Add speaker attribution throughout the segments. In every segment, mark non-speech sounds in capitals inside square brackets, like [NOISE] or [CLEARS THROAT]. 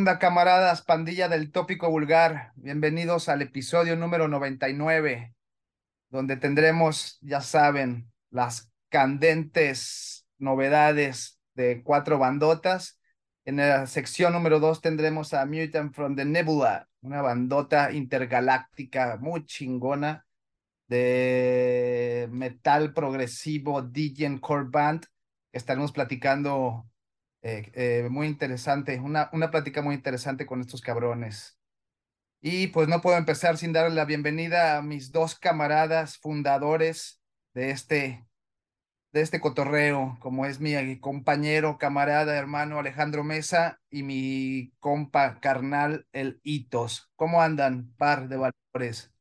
Speaker 1: ¿Qué onda, camaradas? Pandilla del Tópico Vulgar. Bienvenidos al episodio número 99, donde tendremos, ya saben, las candentes novedades de cuatro bandotas. En la sección número dos tendremos a Mutant from the Nebula, una bandota intergaláctica muy chingona de metal progresivo DJ Core Band. Estaremos platicando eh, eh, muy interesante, una, una plática muy interesante con estos cabrones. Y pues no puedo empezar sin darle la bienvenida a mis dos camaradas fundadores de este, de este cotorreo, como es mi compañero, camarada, hermano Alejandro Mesa y mi compa carnal, el Itos. ¿Cómo andan, par de valores?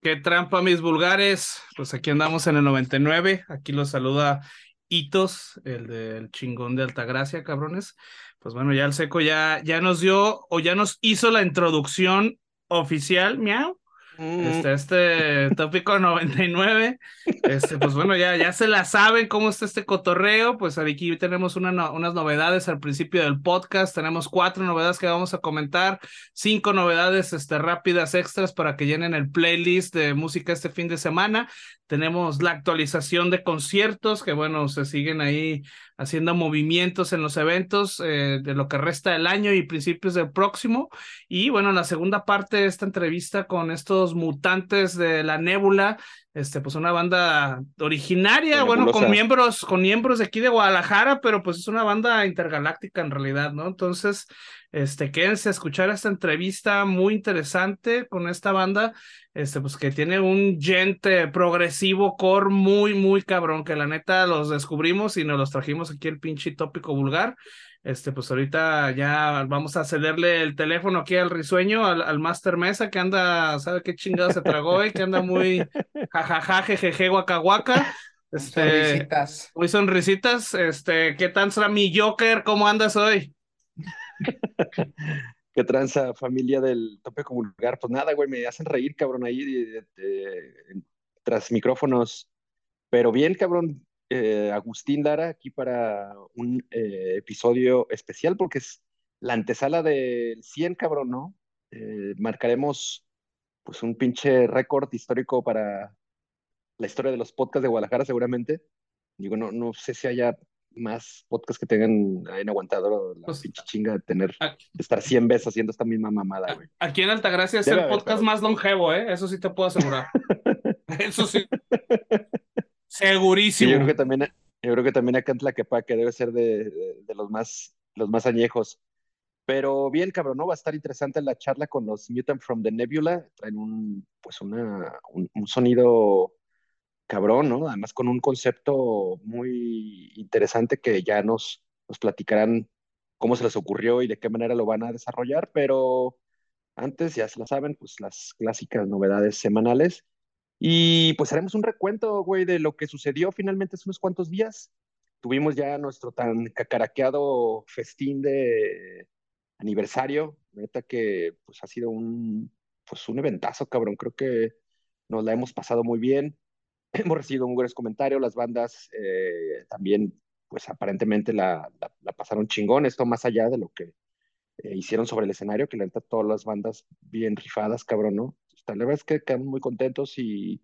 Speaker 2: Qué trampa, mis vulgares. Pues aquí andamos en el 99. Aquí los saluda hitos, el del chingón de Altagracia, cabrones. Pues bueno, ya el seco ya, ya nos dio o ya nos hizo la introducción oficial, miau, este, este tópico 99, este, pues bueno, ya, ya se la saben cómo está este cotorreo, pues aquí tenemos una, unas novedades al principio del podcast, tenemos cuatro novedades que vamos a comentar, cinco novedades este, rápidas extras para que llenen el playlist de música este fin de semana, tenemos la actualización de conciertos, que bueno, se siguen ahí haciendo movimientos en los eventos eh, de lo que resta del año y principios del próximo. Y bueno, la segunda parte de esta entrevista con estos mutantes de la nébula, este, pues una banda originaria, bueno, con miembros, con miembros de aquí de Guadalajara, pero pues es una banda intergaláctica en realidad, ¿no? Entonces, este, quédense a escuchar esta entrevista muy interesante con esta banda, este, pues que tiene un gente progresivo core muy, muy cabrón, que la neta los descubrimos y nos los trajimos aquí el pinche tópico vulgar. Este, pues ahorita ya vamos a cederle el teléfono aquí al risueño, al, al Master Mesa, que anda, ¿sabe qué chingado se tragó y que anda muy [LAUGHS] jajaja, jejeje, guacahuaca. Este, sonrisitas. Muy sonrisitas. Este, ¿qué tal será mi Joker? ¿Cómo andas hoy? [LAUGHS]
Speaker 3: ¿Qué tranza, familia del tope vulgar? Pues nada, güey, me hacen reír, cabrón, ahí tras micrófonos. Pero bien, cabrón, eh, Agustín Lara aquí para un eh, episodio especial porque es la antesala del 100, cabrón, ¿no? Eh, marcaremos pues un pinche récord histórico para la historia de los podcasts de Guadalajara seguramente. Digo, no, no sé si haya más podcasts que tengan hayan aguantado la pues, pinche chinga de tener, de estar 100 veces haciendo esta misma mamada, güey.
Speaker 2: Aquí en Altagracia es el podcast más longevo, ¿eh? Eso sí te puedo asegurar. [LAUGHS] Eso sí. [LAUGHS] Segurísimo.
Speaker 3: yo creo que también, yo creo que también acá en Tlaquepaque debe ser de, de, los más, los más añejos. Pero bien, cabrón, ¿no? Va a estar interesante la charla con los Mutant from the Nebula. Traen un, pues una, un sonido cabrón, ¿no? Además con un concepto muy interesante que ya nos, nos platicarán cómo se les ocurrió y de qué manera lo van a desarrollar, pero antes, ya se la saben, pues las clásicas novedades semanales. Y pues haremos un recuento, güey, de lo que sucedió finalmente hace unos cuantos días. Tuvimos ya nuestro tan cacaraqueado festín de aniversario, neta que pues ha sido un, pues un eventazo, cabrón. Creo que nos la hemos pasado muy bien. [CLEARS THROAT] hemos recibido muy buenos comentarios, las bandas eh, también, pues aparentemente la, la, pasaron chingón, esto más allá de lo que eh, hicieron sobre el escenario, que le entra todas las bandas bien rifadas, cabrón, ¿no? La verdad es que quedamos muy contentos y,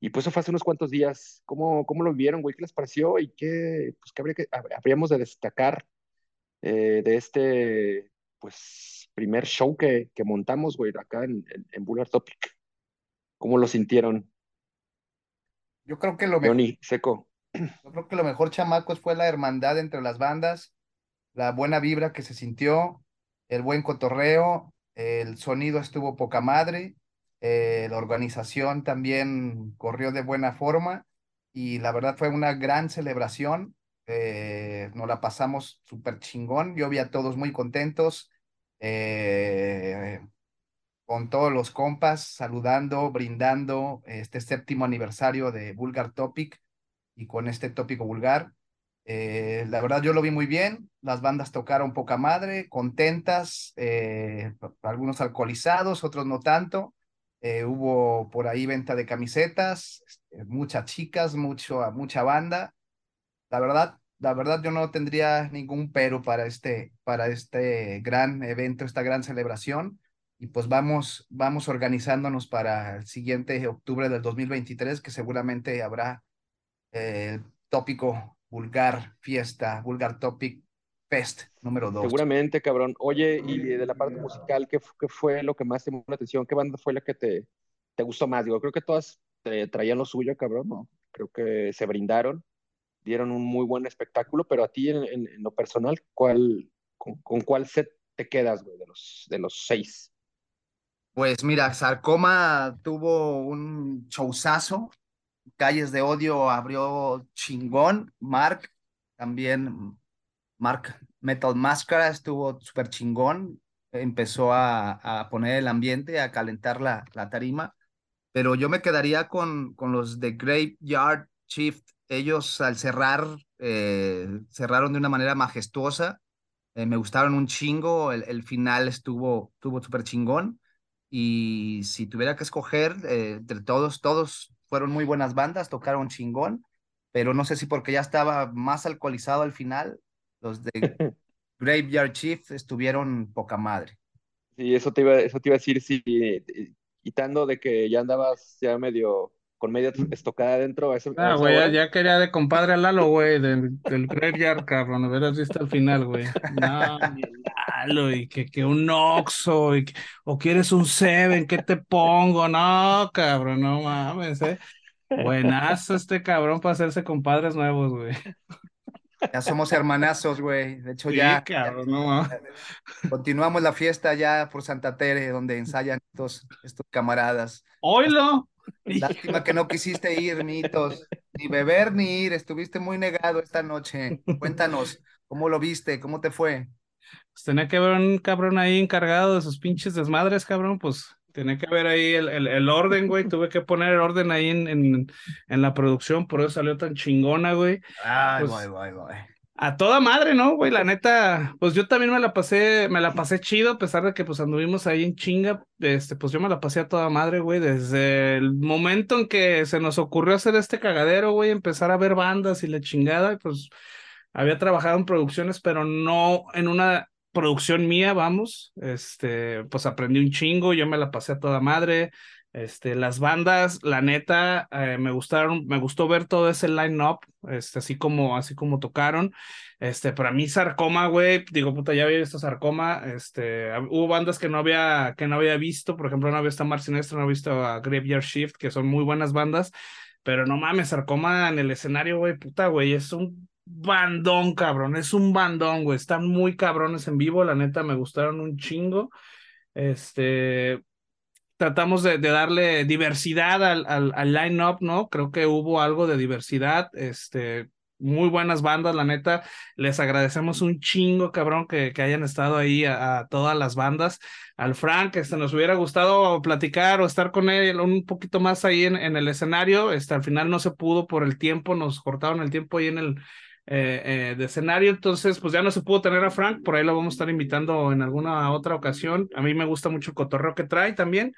Speaker 3: y pues eso fue hace unos cuantos días. ¿Cómo, cómo lo vieron, güey? ¿Qué les pareció? ¿Y qué, pues, qué habría que, habríamos de destacar eh, de este, pues, primer show que, que montamos, güey, acá en, en, en Bullard Topic? ¿Cómo lo sintieron?
Speaker 1: Yo creo que lo
Speaker 3: mejor. Seco.
Speaker 1: Yo creo que lo mejor, chamacos, fue la hermandad entre las bandas, la buena vibra que se sintió, el buen cotorreo, el sonido estuvo poca madre, eh, la organización también corrió de buena forma y la verdad fue una gran celebración. Eh, nos la pasamos súper chingón. Yo vi a todos muy contentos. Eh, con todos los compas, saludando, brindando este séptimo aniversario de Vulgar Topic y con este tópico vulgar. Eh, la verdad yo lo vi muy bien, las bandas tocaron poca madre, contentas, algunos alcoholizados, otros no tanto. Eh, hubo por ahí venta de camisetas, este, muchas chicas, mucho, mucha banda. La verdad, la verdad yo no tendría ningún pero para este, para este gran evento, esta gran celebración. Y pues vamos, vamos organizándonos para el siguiente octubre del 2023, que seguramente habrá eh, el tópico vulgar fiesta, vulgar topic fest número dos.
Speaker 3: Seguramente, cabrón. Oye, y de la parte musical, ¿qué, qué fue lo que más te llamó la atención? ¿Qué banda fue la que te, te gustó más? Digo, creo que todas traían lo suyo, cabrón. ¿no? Creo que se brindaron dieron un muy buen espectáculo, pero a ti en, en, lo personal, ¿cuál, con, con, cuál set te quedas, güey, de los, de los seis?
Speaker 1: Pues mira, Sarcoma tuvo un showzazo, Calles de Odio abrió chingón, Mark también, Mark Metal Máscara estuvo súper chingón, empezó a, a, poner el ambiente, a calentar la, la tarima, pero yo me quedaría con, con los de Graveyard Shift ellos al cerrar, eh, cerraron de una manera majestuosa. Eh, me gustaron un chingo. El, el final estuvo súper chingón. Y si tuviera que escoger eh, entre todos, todos fueron muy buenas bandas, tocaron chingón. Pero no sé si porque ya estaba más alcoholizado al final, los de [LAUGHS] Graveyard Chief estuvieron poca madre.
Speaker 3: Sí, eso te iba, eso te iba a decir, sí, quitando de que ya andabas ya medio con media estocada adentro.
Speaker 2: Ah, güey, ya, quería de compadre a Lalo, güey, del, del Graveyard, cabrón, hubieras visto al final, güey. No, Lalo, y que, que un Oxxo, y o quieres un Seven, ¿qué te pongo? No, cabrón, no mames, eh. Buenazo este cabrón para hacerse compadres nuevos, güey.
Speaker 1: Ya somos hermanazos, güey. De hecho, ya,
Speaker 2: cabrón, no,
Speaker 1: continuamos la fiesta ya por Santa Tere, donde ensayan estos, estos camaradas.
Speaker 2: ¡Oilo! [LAUGHS]
Speaker 1: Lástima que no quisiste ir, Mitos. Ni beber ni ir. Estuviste muy negado esta noche. Cuéntanos, ¿cómo lo viste? ¿Cómo te fue?
Speaker 2: Pues tenía que haber un cabrón ahí encargado de sus pinches desmadres, cabrón. Pues tenía que haber ahí el, el, orden, güey. Tuve que poner el orden ahí en, en, en, la producción, por eso salió tan chingona, güey.
Speaker 1: Ay,
Speaker 2: pues,
Speaker 1: güey, güey,
Speaker 2: a toda madre, ¿no, güey? La neta, pues yo también me la pasé, me la pasé chido, a pesar de que pues anduvimos ahí en chinga, este, pues yo me la pasé a toda madre, güey, desde el momento en que se nos ocurrió hacer este cagadero, güey, empezar a ver bandas y la chingada, pues había trabajado en producciones, pero no en una producción mía, vamos, este, pues aprendí un chingo, yo me la pasé a toda madre, este, las bandas, la neta, eh, me gustaron, me gustó ver todo ese line-up, este, así como, así como tocaron. Este, para mí, Sarcoma, güey, digo, puta, ya había visto Sarcoma, este, hubo bandas que no había, que no había visto, por ejemplo, no había visto a Mar Sinestro, no había visto a Graveyard Shift, que son muy buenas bandas, pero no mames, Sarcoma en el escenario, güey, puta, güey, es un bandón, cabrón, es un bandón, güey, están muy cabrones en vivo, la neta, me gustaron un chingo. Este, tratamos de, darle diversidad al, al, al line-up, ¿no? Creo que hubo algo de diversidad, este, muy buenas bandas, la neta. Les agradecemos un chingo, cabrón, que, que hayan estado ahí a, a, todas las bandas. Al Frank, este, nos hubiera gustado platicar o estar con él un poquito más ahí en, en el escenario. Este, al final no se pudo por el tiempo, nos cortaron el tiempo ahí en el, eh, eh, de escenario. Entonces, pues ya no se pudo tener a Frank, por ahí lo vamos a estar invitando en alguna otra ocasión. A mí me gusta mucho el cotorreo que trae también.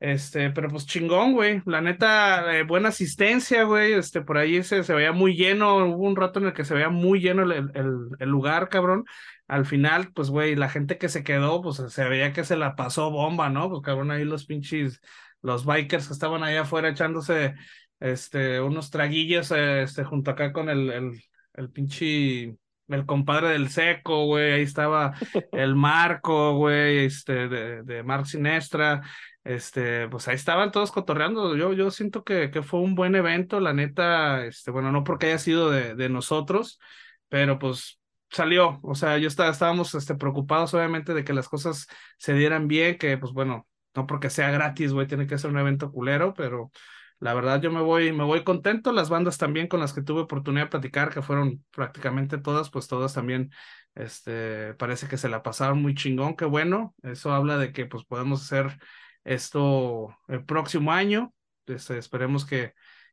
Speaker 2: Este, pero pues chingón, güey. La neta, eh, buena asistencia, güey. Este, por ahí se, se veía muy lleno. Hubo un rato en el que se veía muy lleno el, el, lugar, cabrón. Al final, pues, güey, la gente que se quedó, pues se veía que se la pasó bomba, ¿no? Pues, cabrón, ahí los pinches, los bikers que estaban ahí afuera echándose, este, unos traguillos, este, junto acá con el el pinche, el compadre del seco, güey, ahí estaba el Marco, güey, este, de, de Marc Sinestra, este, pues ahí estaban todos cotorreando, yo, yo siento que, que fue un buen evento, la neta, este, bueno, no porque haya sido de, de nosotros, pero pues salió, o sea, yo estaba, estábamos este, preocupados obviamente de que las cosas se dieran bien, que pues bueno, no porque sea gratis, güey, tiene que ser un evento culero, pero la verdad, yo me voy, me voy contento. Las bandas también con las que tuve oportunidad de platicar, que fueron prácticamente todas, pues todas también, este, parece que se la pasaron muy chingón, qué bueno. Eso habla de que pues podemos hacer esto el próximo año. Este, esperemos que,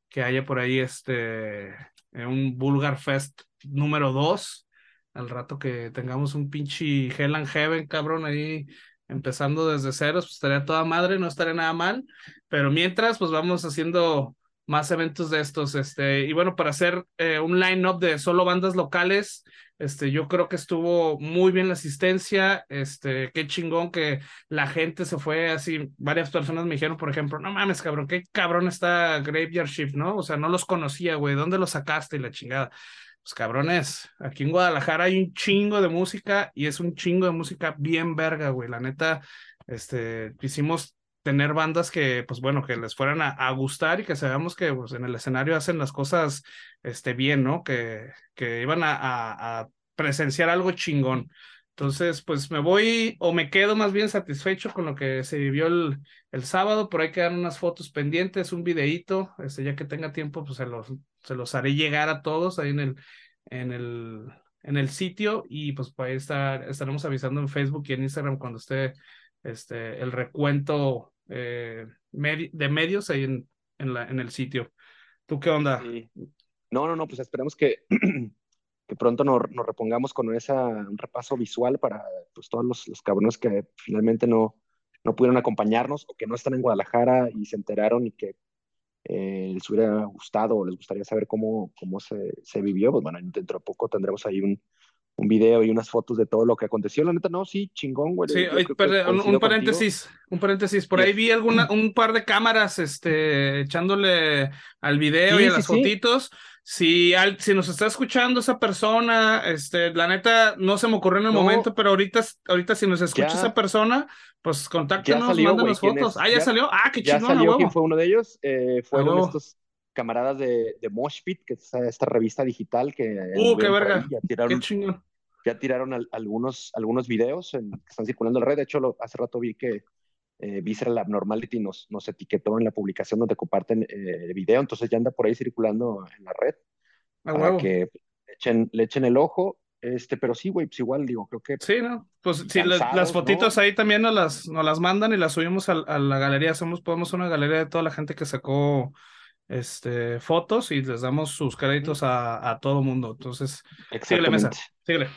Speaker 2: que haya por ahí este, un Vulgar Fest número dos. Al rato que tengamos un pinche Hell and Heaven, cabrón, ahí empezando desde ceros, pues estaría toda madre, no estaría nada mal, pero mientras, pues vamos haciendo más eventos de estos. Este, y bueno, para hacer eh, un line-up de solo bandas locales, este, yo creo que estuvo muy bien la asistencia. Este, qué chingón que la gente se fue así. Varias personas me dijeron, por ejemplo, no mames, cabrón, qué cabrón está Graveyard Shift, ¿no? O sea, no los conocía, güey. ¿Dónde los sacaste y la chingada? Pues cabrones, aquí en Guadalajara hay un chingo de música y es un chingo de música bien verga, güey. La neta, este, hicimos tener bandas que, pues bueno, que les fueran a, gustar y que sabemos que pues, en el escenario hacen las cosas este, bien, ¿no? Que, que iban a, presenciar algo chingón. Entonces, pues me voy o me quedo más bien satisfecho con lo que se vivió el, el sábado. Por ahí quedan unas fotos pendientes, un videíto. Este, ya que tenga tiempo, pues se los, se los haré llegar a todos ahí en el, en el, en el sitio. Y pues ahí estar, estaremos avisando en Facebook y en Instagram cuando esté este, el recuento eh, de medios ahí en, en, la, en el sitio. ¿Tú qué onda?
Speaker 3: No, no, no, pues esperemos que, [CLEARS THROAT] que pronto nos, nos, repongamos con esa, un repaso visual para pues, todos los, los cabrones que finalmente no, no pudieron acompañarnos o que no están en Guadalajara y se enteraron y que eh, les hubiera gustado o les gustaría saber cómo, cómo se, se vivió. Pues bueno, dentro de poco tendremos ahí un, un video y unas fotos de todo lo que aconteció. La neta, no, sí, chingón, güey.
Speaker 2: Sí, un, paréntesis, un paréntesis. Por ahí vi alguna, un par de cámaras este, echándole al video y a las fotitos. Si, al, si nos está escuchando esa persona, este, la neta, no se me ocurrió en el momento, pero ahorita, ahorita si nos escucha esa persona, pues contáctenos, mándenos fotos. ah, ya, salió. Ah, qué chingón.
Speaker 3: Ya salió quién fue uno de ellos. Eh, fueron estos camaradas de, de Moshpit, que es esta revista digital que...
Speaker 2: Uh, qué verga. qué chingón
Speaker 3: ya tiraron algunos, algunos videos que están circulando en la red. De hecho, hace rato vi que eh, Visceral Abnormality nos, nos etiquetó en la publicación donde comparten eh, el video, entonces ya anda por ahí circulando en la red. Ah, para que echen, le echen el ojo. Este, pero sí, güey, pues igual digo, creo que.
Speaker 2: Sí, ¿no? Pues sí, las, fotitos ahí también nos las, nos las mandan y las subimos a, la galería. Somos, podemos una galería de toda la gente que sacó este, fotos y les damos sus créditos a, a todo mundo. Entonces, síguele, mesa, síguele.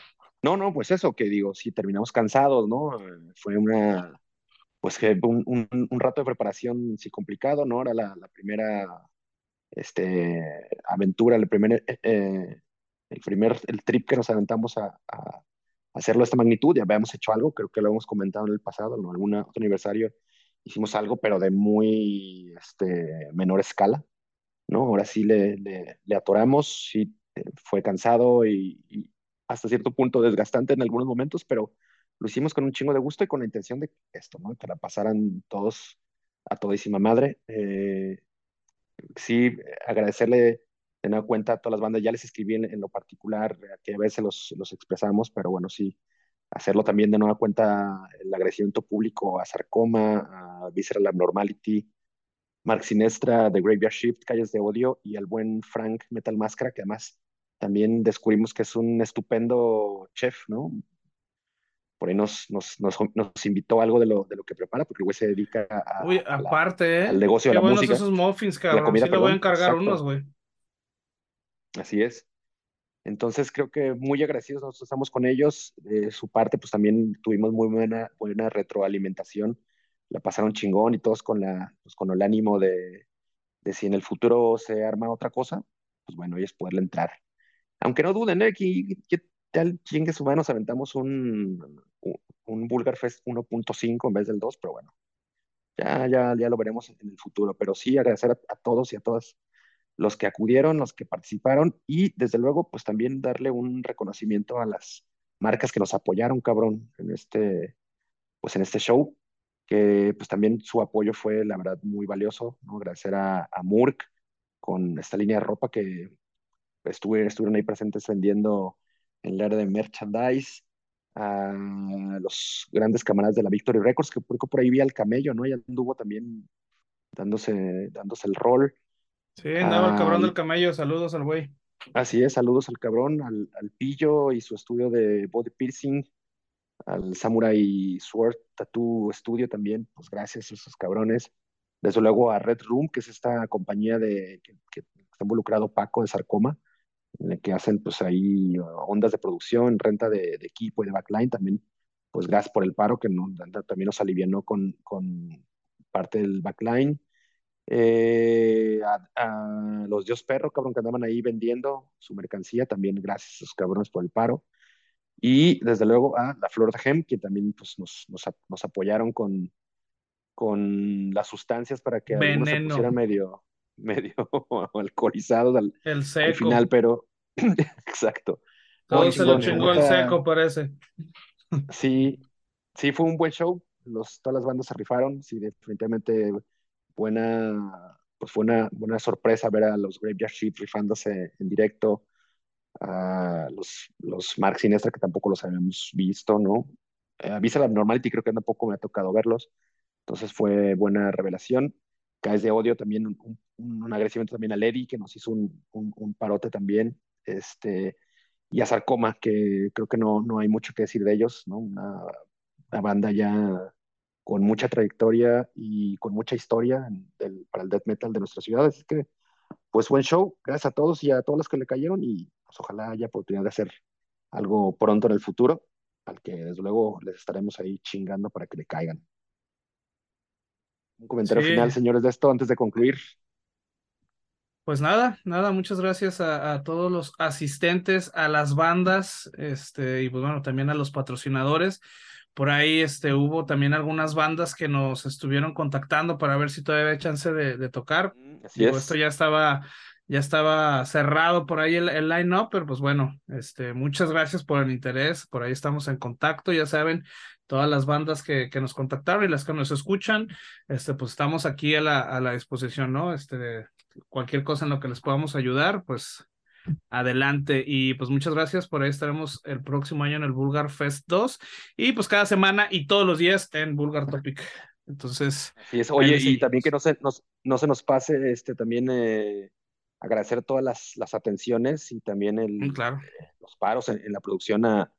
Speaker 3: No, no, pues eso que digo, si terminamos cansados, ¿no? Fue una, pues que un, un, rato de preparación sí complicado, ¿no? Era la, la primera, este, aventura, el primer, eh, eh, el primer, el trip que nos aventamos a, a, hacerlo de esta magnitud, ya habíamos hecho algo, creo que lo hemos comentado en el pasado, ¿no? Algún otro aniversario hicimos algo, pero de muy, este, menor escala, ¿no? Ahora sí le, le, le atoramos, sí eh, fue cansado y hasta cierto punto desgastante en algunos momentos, pero lo hicimos con un chingo de gusto y con la intención de esto, ¿no? Que la pasaran todos a todísima madre. Eh, sí, agradecerle de nueva cuenta a todas las bandas, ya les escribí en, lo particular, que a veces los, los, expresamos, pero bueno, sí, hacerlo también de nueva cuenta el agradecimiento público a Sarcoma, a Visceral Abnormality, Mark Sinestra, The Graveyard Shift, Calles de Odio y al buen Frank Metal Máscara, que además también descubrimos que es un estupendo chef, ¿no? Por ahí nos, nos, nos, nos invitó algo de lo, de lo que prepara, porque el güey se dedica a,
Speaker 2: Uy, aparte, ¿eh?
Speaker 3: al negocio de la música.
Speaker 2: esos muffins, cabrón. Comida, sí le voy a encargar unos, güey.
Speaker 3: Así es. Entonces creo que muy agradecidos nosotros estamos con ellos. De su parte, pues también tuvimos muy buena, buena retroalimentación. La pasaron chingón y todos con, la, pues, con el ánimo de, de si en el futuro se arma otra cosa, pues bueno, ellos poderle entrar aunque no duden, ¿eh? que, que tal chingue su nos aventamos un, un Bulgar Fest 1.5 en vez del 2, pero bueno, ya, ya, ya lo veremos en el futuro. Pero sí, agradecer a, todos y a todas los que acudieron, los que participaron y desde luego, pues también darle un reconocimiento a las marcas que nos apoyaron, cabrón, en este, pues en este show, que pues también su apoyo fue, la verdad, muy valioso, ¿no? Agradecer a, a Murk con esta línea de ropa que estuvieron, estuvieron ahí presentes vendiendo en el área de merchandise a los grandes camaradas de la Victory Records, que por, ahí vi al camello, ¿no? Ya anduvo también dándose, dándose el rol.
Speaker 2: Sí, andaba el cabrón del camello, saludos al güey.
Speaker 3: Así es, saludos al cabrón, al, al, pillo y su estudio de body piercing, al Samurai Sword Tattoo Studio también, pues gracias a esos cabrones. Desde luego a Red Room, que es esta compañía de que, que está involucrado Paco de Sarcoma, en el que hacen pues ahí ondas de producción, renta de, equipo y de backline, también pues gracias por el paro que no, también nos alivianó con, con parte del backline. Eh, a, los Dios Perro, cabrón, que andaban ahí vendiendo su mercancía, también gracias a esos cabrones por el paro. Y desde luego a la Flor de Gem, que también pues, nos, nos, nos apoyaron con, con las sustancias para que se pusieran medio, medio [LAUGHS] alcoholizados al,
Speaker 2: el seco.
Speaker 3: final, pero [LAUGHS] exacto.
Speaker 2: Todo se lo chingó el seco, parece. [LAUGHS]
Speaker 3: Sí, sí, fue un buen show. Los, todas las bandas se rifaron. Sí, definitivamente buena, pues fue una buena sorpresa ver a los Graveyard Shift rifándose en directo. A los, los Mark Sinestra, que tampoco los habíamos visto, ¿no? A Visa la Normality creo que tampoco me ha tocado verlos. Entonces fue buena revelación. Caes de odio también, un, un, agradecimiento también a Lady, que nos hizo un, un, parote también. Este, y a Sarcoma, que creo que no, no hay mucho que decir de ellos, ¿no? Una, banda ya con mucha trayectoria y con mucha historia del, para el death metal de nuestra ciudad. Así que, pues buen show. Gracias a todos y a todos los que le cayeron y pues, ojalá haya oportunidad de hacer algo pronto en el futuro, al que desde luego les estaremos ahí chingando para que le caigan. Un comentario final, señores, de esto antes de concluir.
Speaker 2: Pues nada, nada, muchas gracias a, todos los asistentes, a las bandas, este, y pues bueno, también a los patrocinadores. Por ahí este, hubo también algunas bandas que nos estuvieron contactando para ver si todavía hay chance de, tocar. Así Esto ya estaba, ya estaba cerrado por ahí el, el line-up, pero pues bueno, este, muchas gracias por el interés. Por ahí estamos en contacto, ya saben, todas las bandas que, que, nos contactaron y las que nos escuchan, este, pues estamos aquí a la, a la disposición, ¿no? Este, cualquier cosa en lo que les podamos ayudar, pues adelante. Y pues muchas gracias, por ahí estaremos el próximo año en el Bulgar Fest 2 y pues cada semana y todos los días en Bulgar Topic. Entonces.
Speaker 3: es. Oye, y también que no se nos, no se nos pase este también eh, agradecer todas las, las atenciones y también el,
Speaker 2: mm,
Speaker 3: los paros en la producción a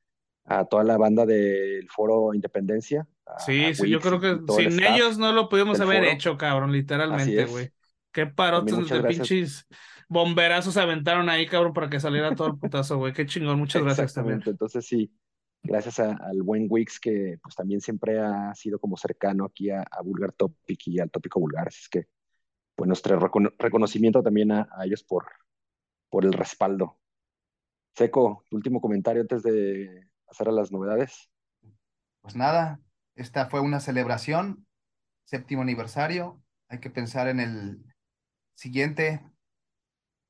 Speaker 3: a toda la banda del Foro Independencia.
Speaker 2: sí, sí, yo creo que sin ellos no lo pudimos haber hecho, cabrón, literalmente, güey. Qué parotes de pinches bomberazos se aventaron ahí, cabrón, para que saliera todo el putazo, güey. Qué chingón, muchas gracias también.
Speaker 3: Entonces sí, gracias al buen Wix que pues también siempre ha sido como cercano aquí a, Vulgar Topic y al tópico vulgar. Así es que, pues nuestro reconocimiento también a, a ellos por, por el respaldo. Seco, último comentario antes de pasar a las novedades.
Speaker 1: Pues nada, esta fue una celebración, séptimo aniversario. Hay que pensar en el siguiente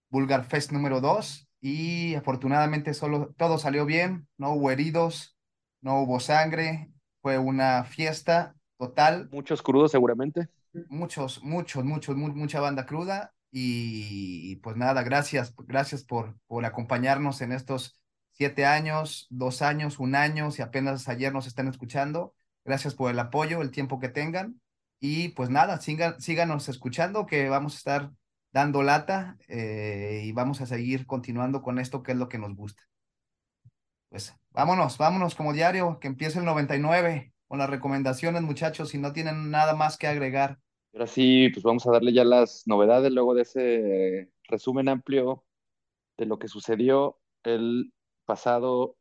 Speaker 1: Bulgar Fest número 2 y afortunadamente solo todo salió bien, no hubo heridos, no hubo sangre, fue una fiesta total.
Speaker 3: Muchos crudos seguramente.
Speaker 1: Muchos, muchos, muchos, mucha banda cruda y pues nada, gracias, gracias por, por acompañarnos en estos siete años, dos años, un año, si apenas ayer nos están escuchando. Gracias por el apoyo, el tiempo que tengan. Y pues nada, síganos escuchando que vamos a estar dando lata eh, y vamos a seguir continuando con esto que es lo que nos gusta. Pues vámonos, vámonos como diario, que empiece el 99 con las recomendaciones, muchachos, si no tienen nada más que agregar.
Speaker 3: Ahora sí, pues vamos a darle ya las novedades luego de ese resumen amplio de lo que sucedió el pasado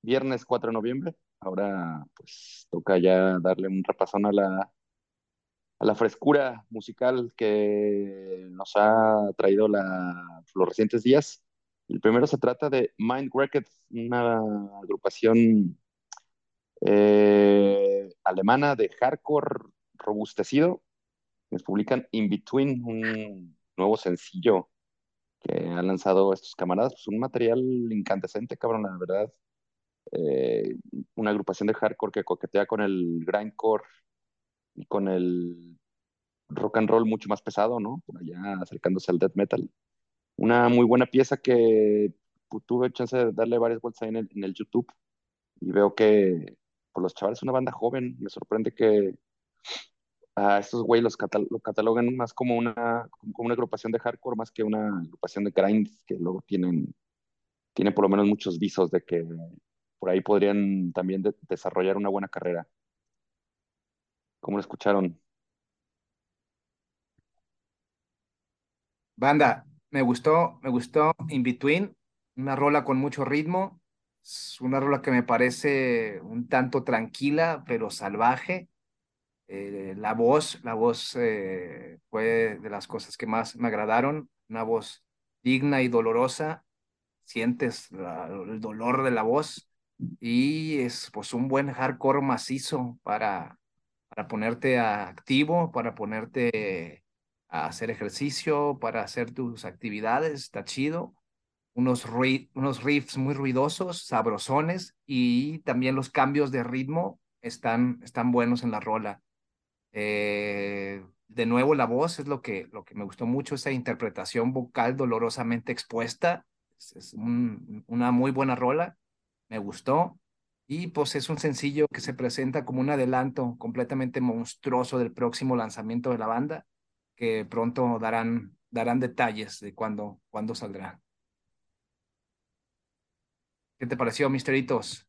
Speaker 3: viernes 4 de noviembre. Ahora pues toca ya darle un repasón a la, a la frescura musical que nos ha traído los recientes días. El primero se trata de Mind Wrecked, una agrupación eh, alemana de hardcore robustecido. Nos publican In Between, un nuevo sencillo que han lanzado estos camaradas, pues un material incandescente, cabrón, la verdad. Eh, una agrupación de hardcore que coquetea con el grindcore y con el rock and roll mucho más pesado, ¿no? Por allá acercándose al death metal. Una muy buena pieza que pues, tuve chance de darle varias vueltas ahí en el, en el YouTube y veo que por los chavales es una banda joven. Me sorprende que a estos güey los lo catalogan más como una, como una agrupación de hardcore más que una agrupación de grind que luego tienen, tienen por lo menos muchos visos de que por ahí podrían también desarrollar una buena carrera. ¿Cómo lo escucharon?
Speaker 1: Banda, me gustó, me gustó In Between, una rola con mucho ritmo, es una rola que me parece un tanto tranquila, pero salvaje. Eh, la voz, la voz eh, fue de las cosas que más me agradaron, una voz digna y dolorosa, sientes el dolor de la voz. Y es pues un buen hardcore macizo para, para ponerte activo, para ponerte a hacer ejercicio, para hacer tus actividades, está chido. Unos, unos riffs muy ruidosos, sabrosones y también los cambios de ritmo están, están buenos en la rola. Eh, de nuevo, la voz es lo que, lo que me gustó mucho, esa interpretación vocal dolorosamente expuesta. Es, una muy buena rola, me gustó. Y pues es un sencillo que se presenta como un adelanto completamente monstruoso del próximo lanzamiento de la banda, que pronto darán, darán detalles de cuándo, cuándo saldrá. ¿Qué te pareció, Misteritos?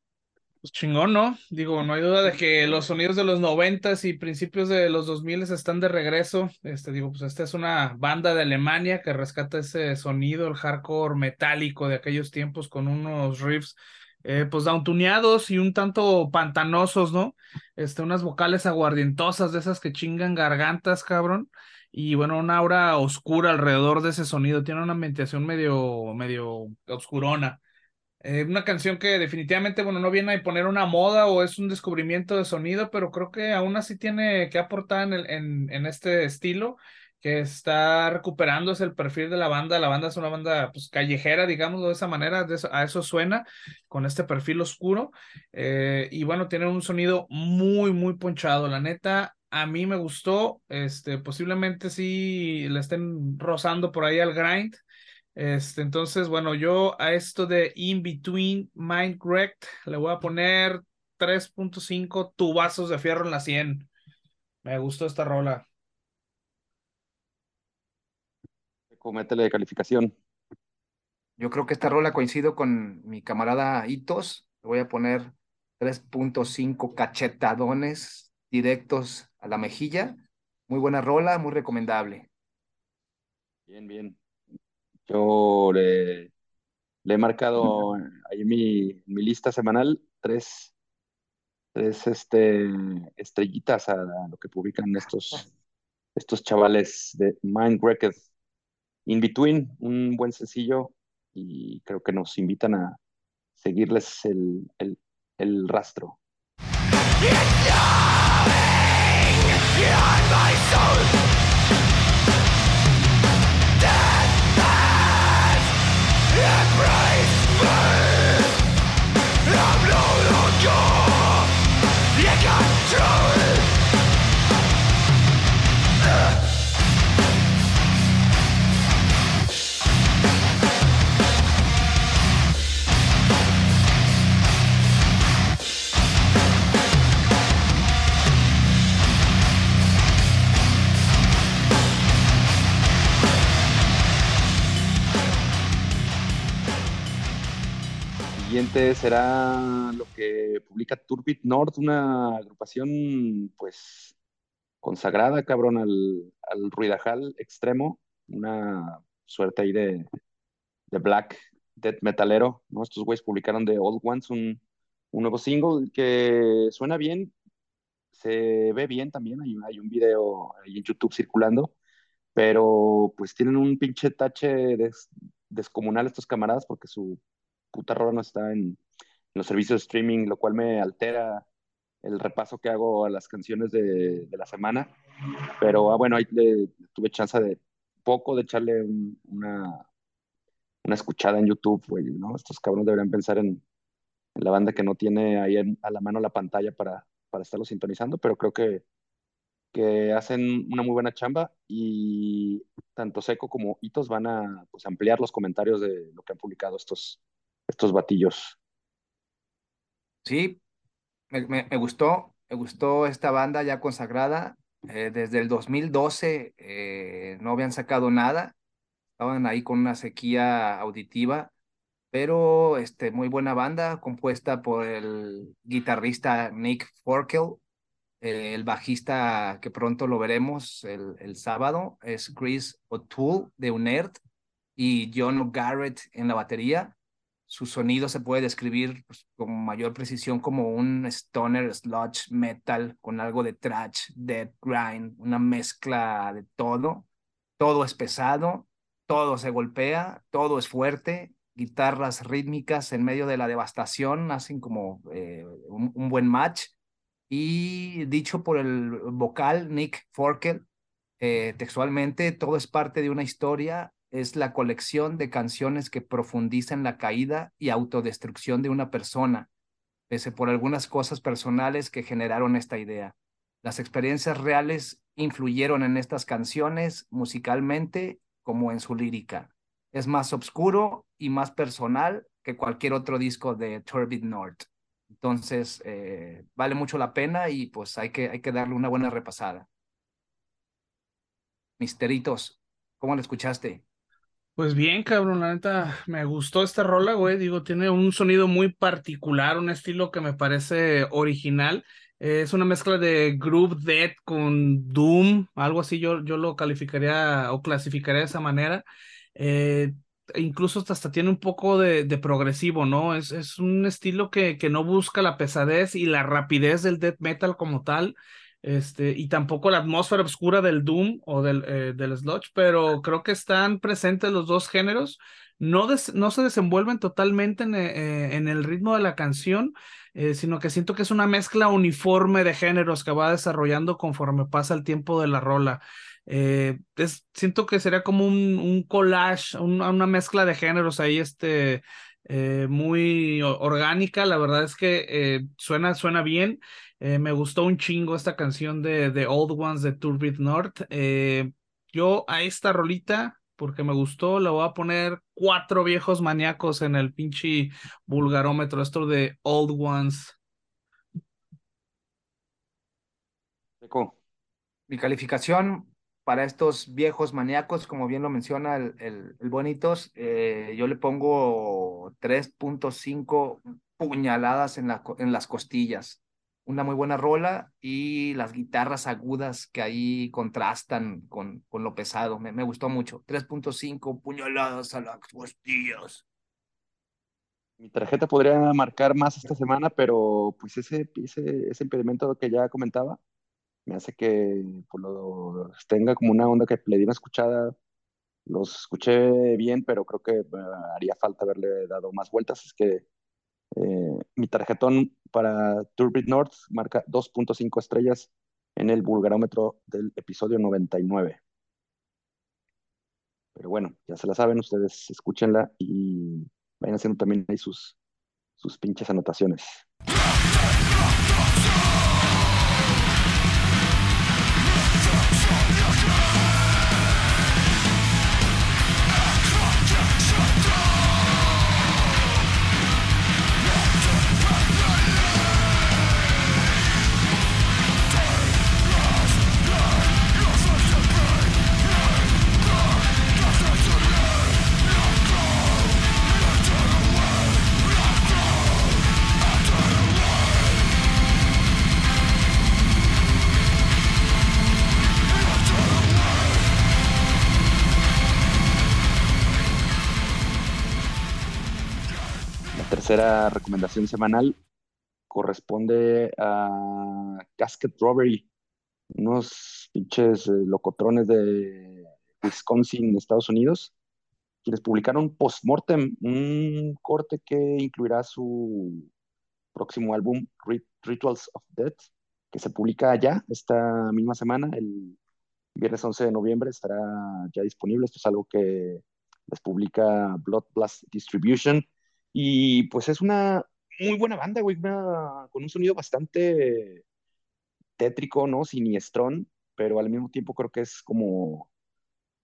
Speaker 2: Pues chingón, ¿no? Digo, no hay duda de que los sonidos de los noventas y principios de los dos miles están de regreso. Este, digo, pues esta es una banda de Alemania que rescata ese sonido, el hardcore metálico de aquellos tiempos con unos riffs eh, pues downtuneados y un tanto pantanosos, ¿no? Este, unas vocales aguardientosas de esas que chingan gargantas, cabrón. Y bueno, una aura oscura alrededor de ese sonido. Tiene una ambientación medio, medio oscurona. Eh, una canción que definitivamente, bueno, no viene a poner una moda o es un descubrimiento de sonido, pero creo que aún así tiene que aportar en, en, en este estilo que está recuperándose el perfil de la banda. La banda es una banda pues, callejera, digámoslo de esa manera, a eso suena, con este perfil oscuro. Eh, y bueno, tiene un sonido muy, muy ponchado. La neta, a mí me gustó. Este, posiblemente sí le estén rozando por ahí al grind. Este, entonces, bueno, yo a esto de In Between Mind Correct le voy a poner 3.5 tubazos de fierro en la 100. Me gustó esta rola.
Speaker 3: Métele de calificación.
Speaker 1: Yo creo que esta rola coincido con mi camarada Hitos. Le voy a poner 3.5 cachetadones directos a la mejilla. Muy buena rola, muy recomendable.
Speaker 3: Bien, bien. Yo le, he marcado ahí mi, lista semanal tres, tres este, estrellitas a, lo que publican estos, estos chavales de Mind In Between, un buen sencillo y creo que nos invitan a seguirles el, el, el rastro. Siguiente será lo que publica Turbit North, una agrupación pues consagrada, cabrón, al, al ruidajal extremo, una suerte ahí de, de black death metalero, ¿no? Estos güeyes publicaron de Old Ones un, un, nuevo single que suena bien, se ve bien también, hay, hay un video ahí en YouTube circulando, pero pues tienen un pinche tache descomunal estos camaradas porque su puta rola no está en, los servicios de streaming, lo cual me altera el repaso que hago a las canciones de, la semana. Pero ah, bueno, ahí tuve chance de poco de echarle una, una escuchada en YouTube, güey, ¿no? Estos cabrones deberían pensar en, la banda que no tiene ahí a la mano la pantalla para, para estarlo sintonizando, pero creo que, que hacen una muy buena chamba y tanto Seco como Hitos van a pues, ampliar los comentarios de lo que han publicado estos, estos batillos.
Speaker 1: Sí, me, gustó, me gustó esta banda ya consagrada. Eh, desde el 2012 eh, no habían sacado nada, estaban ahí con una sequía auditiva, pero este, muy buena banda compuesta por el guitarrista Nick Forkel, eh, el bajista que pronto lo veremos el, el sábado es Chris O'Toole de UNERT y John Garrett en la batería. Su sonido se puede describir pues, con mayor precisión como un stoner sludge metal con algo de thrash, death grind, una mezcla de todo. Todo es pesado, todo se golpea, todo es fuerte, guitarras rítmicas en medio de la devastación hacen como eh, un, un, buen match. Y dicho por el vocal Nick Forkel, eh, textualmente, todo es parte de una historia es la colección de canciones que profundizan la caída y autodestrucción de una persona, pese por algunas cosas personales que generaron esta idea. Las experiencias reales influyeron en estas canciones musicalmente como en su lírica. Es más oscuro y más personal que cualquier otro disco de Turbid North. Entonces, eh, vale mucho la pena y pues hay que, hay que darle una buena repasada. Misteritos, ¿cómo lo escuchaste?
Speaker 2: Pues bien, cabrón, la neta, me gustó esta rola, güey. Digo, tiene un sonido muy particular, un estilo que me parece original. es una mezcla de groove dead con doom, algo así yo, yo lo calificaría o clasificaría de esa manera. Eh, incluso hasta tiene un poco de, de progresivo, ¿no? Es, es un estilo que, que no busca la pesadez y la rapidez del death metal como tal. Este, y tampoco la atmósfera oscura del Doom o del, eh, del Sludge, pero creo que están presentes los dos géneros. No, no se desenvuelven totalmente en, eh, en, el ritmo de la canción, eh, sino que siento que es una mezcla uniforme de géneros que va desarrollando conforme pasa el tiempo de la rola. Es, siento que sería como un, un collage, una mezcla de géneros ahí, este, muy orgánica. La verdad es que suena, suena bien. Eh, me gustó un chingo esta canción de The Old Ones de Turbid North. Eh, yo a esta rolita, porque me gustó, le voy a poner cuatro viejos maníacos en el pinche vulgarómetro, esto de Old Ones.
Speaker 1: Mi calificación para estos viejos maníacos, como bien lo menciona el, Bonitos, eh, yo le pongo 3.5 puñaladas en, la, en las costillas una muy buena rola y las guitarras agudas que ahí contrastan con, lo pesado. Me, me gustó mucho. 3.5 puñaladas a las costillas.
Speaker 3: Mi tarjeta podría marcar más esta semana, pero pues ese, ese, ese impedimento que ya comentaba me hace que pues, tenga como una onda que le di una escuchada. Los escuché bien, pero creo que eh, haría falta haberle dado más vueltas. Es que eh, mi tarjetón para Turbid North marca 2.5 estrellas en el vulgarómetro del episodio 99. Pero bueno, ya se la saben, ustedes escúchenla y vayan haciendo también ahí sus, sus pinches anotaciones. Tercera recomendación semanal corresponde a Casket Robbery, unos pinches eh, locotrones de Wisconsin, Estados Unidos, quienes publicaron Postmortem, un corte que incluirá su próximo álbum Rituals of Death, que se publica ya esta misma semana, el viernes 11 de noviembre estará ya disponible. Esto es algo que les publica Blood Blast Distribution y pues es una muy buena banda, güey, con un sonido bastante tétrico, ¿no? Siniestrón, pero al mismo tiempo creo que es como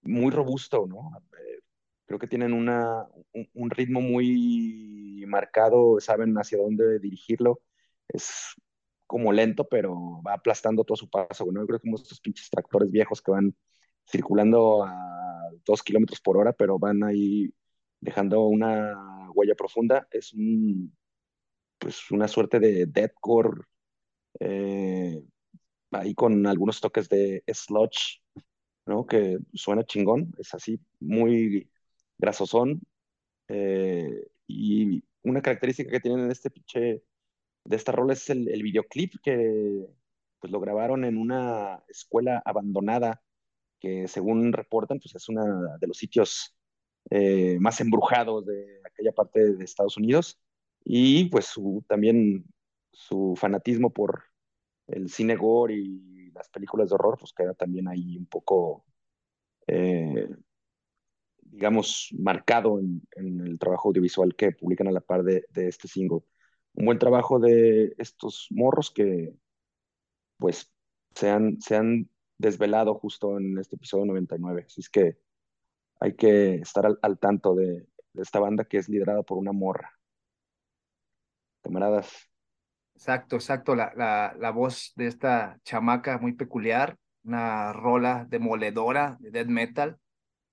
Speaker 3: muy robusto, ¿no? Eh, creo que tienen una, un, ritmo muy marcado, saben hacia dónde dirigirlo. Es como lento, pero va aplastando todo su paso, ¿no? Creo que como estos pinches tractores viejos que van circulando a dos kilómetros por hora, pero van ahí dejando una huella profunda. Es un, pues una suerte de deathcore, eh, ahí con algunos toques de sludge, ¿no? Que suena chingón, es así, muy grasosón. Eh, y una característica que tienen en este pinche, de esta rola es el, el videoclip que pues lo grabaron en una escuela abandonada que según reportan, pues es uno de los sitios eh, más embrujados de aquella parte de Estados Unidos y pues su, también su fanatismo por el cine gore y las películas de horror, pues queda también ahí un poco, eh, digamos, marcado en, el trabajo audiovisual que publican a la par de, este single. Un buen trabajo de estos morros que, pues, se han, se han desvelado justo en este episodio 99. Así es que hay que estar al, tanto de, esta banda que es liderada por una morra. Camaradas.
Speaker 1: Exacto, exacto. La, la, voz de esta chamaca muy peculiar, una rola demoledora de death metal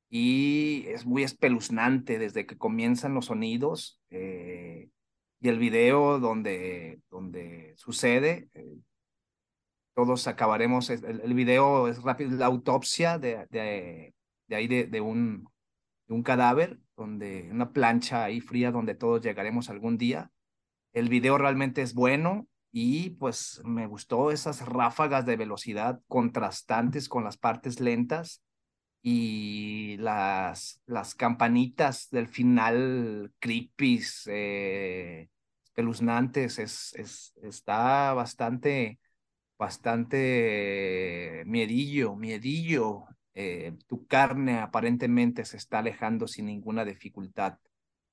Speaker 1: y es muy espeluznante desde que comienzan los sonidos eh, y el video donde, donde sucede. Eh, todos acabaremos, el, video es rápido, la autopsia de, de, de ahí de, de, un, de un cadáver, donde una plancha ahí fría donde todos llegaremos algún día. El video realmente es bueno y pues me gustó esas ráfagas de velocidad contrastantes con las partes lentas y las, las campanitas del final creepy, eh, espeluznantes, es, es, está bastante bastante miedillo, miedillo. Eh, tu carne aparentemente se está alejando sin ninguna dificultad.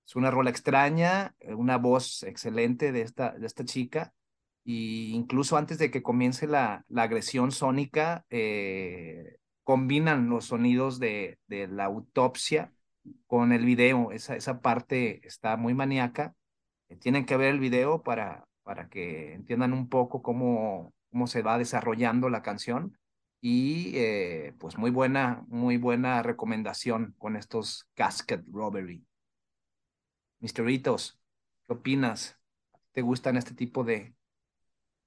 Speaker 1: Es una rola extraña, eh, una voz excelente de esta, de esta chica. Y incluso antes de que comience la, la agresión sónica, eh, combinan los sonidos de, de la autopsia con el video. Esa, esa parte está muy maníaca. tienen que ver el video para, para que entiendan un poco cómo, cómo se va desarrollando la canción. Y eh, pues muy buena, muy buena recomendación con estos Casket Robbery. Misteritos, ¿qué opinas? ¿Te gustan este tipo de,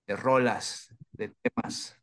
Speaker 1: de rolas, de temas?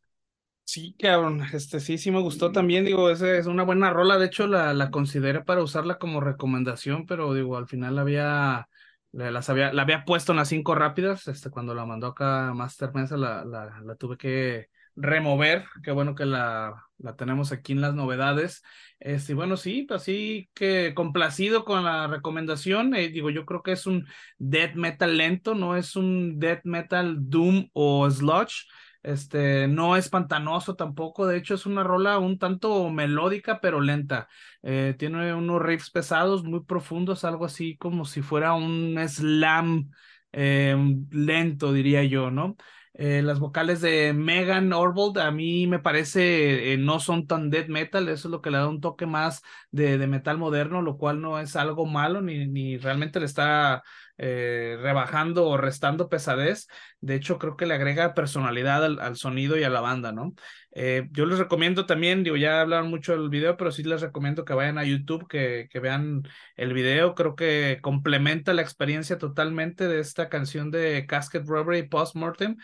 Speaker 2: Sí, cabrón, este sí, sí me gustó también, digo, esa es una buena rola, de hecho la, la consideré para usarla como recomendación, pero digo, al final había, las había, la había puesto en las cinco rápidas, este, cuando la mandó acá Master Mesa la, la, la tuve que remover, qué bueno que la, la tenemos aquí en las novedades. Este, bueno, sí, así que complacido con la recomendación, eh, digo, yo creo que es un death metal lento, no es un death metal doom o sludge, este, no es pantanoso tampoco, de hecho es una rola un tanto melódica pero lenta. Eh, tiene unos riffs pesados, muy profundos, algo así como si fuera un slam eh, lento, diría yo, ¿no? Eh, las vocales de Megan Orbold a mí me parece no son tan death metal, eso es lo que le da un toque más de, de metal moderno, lo cual no es algo malo ni, ni realmente le está eh, rebajando o restando pesadez. De hecho, creo que le agrega personalidad al, sonido y a la banda, ¿no? Eh, yo les recomiendo también, digo, ya hablaron mucho del video, pero sí les recomiendo que vayan a YouTube, que, que vean el video. Creo que complementa la experiencia totalmente de esta canción de Casket Robbery Postmortem.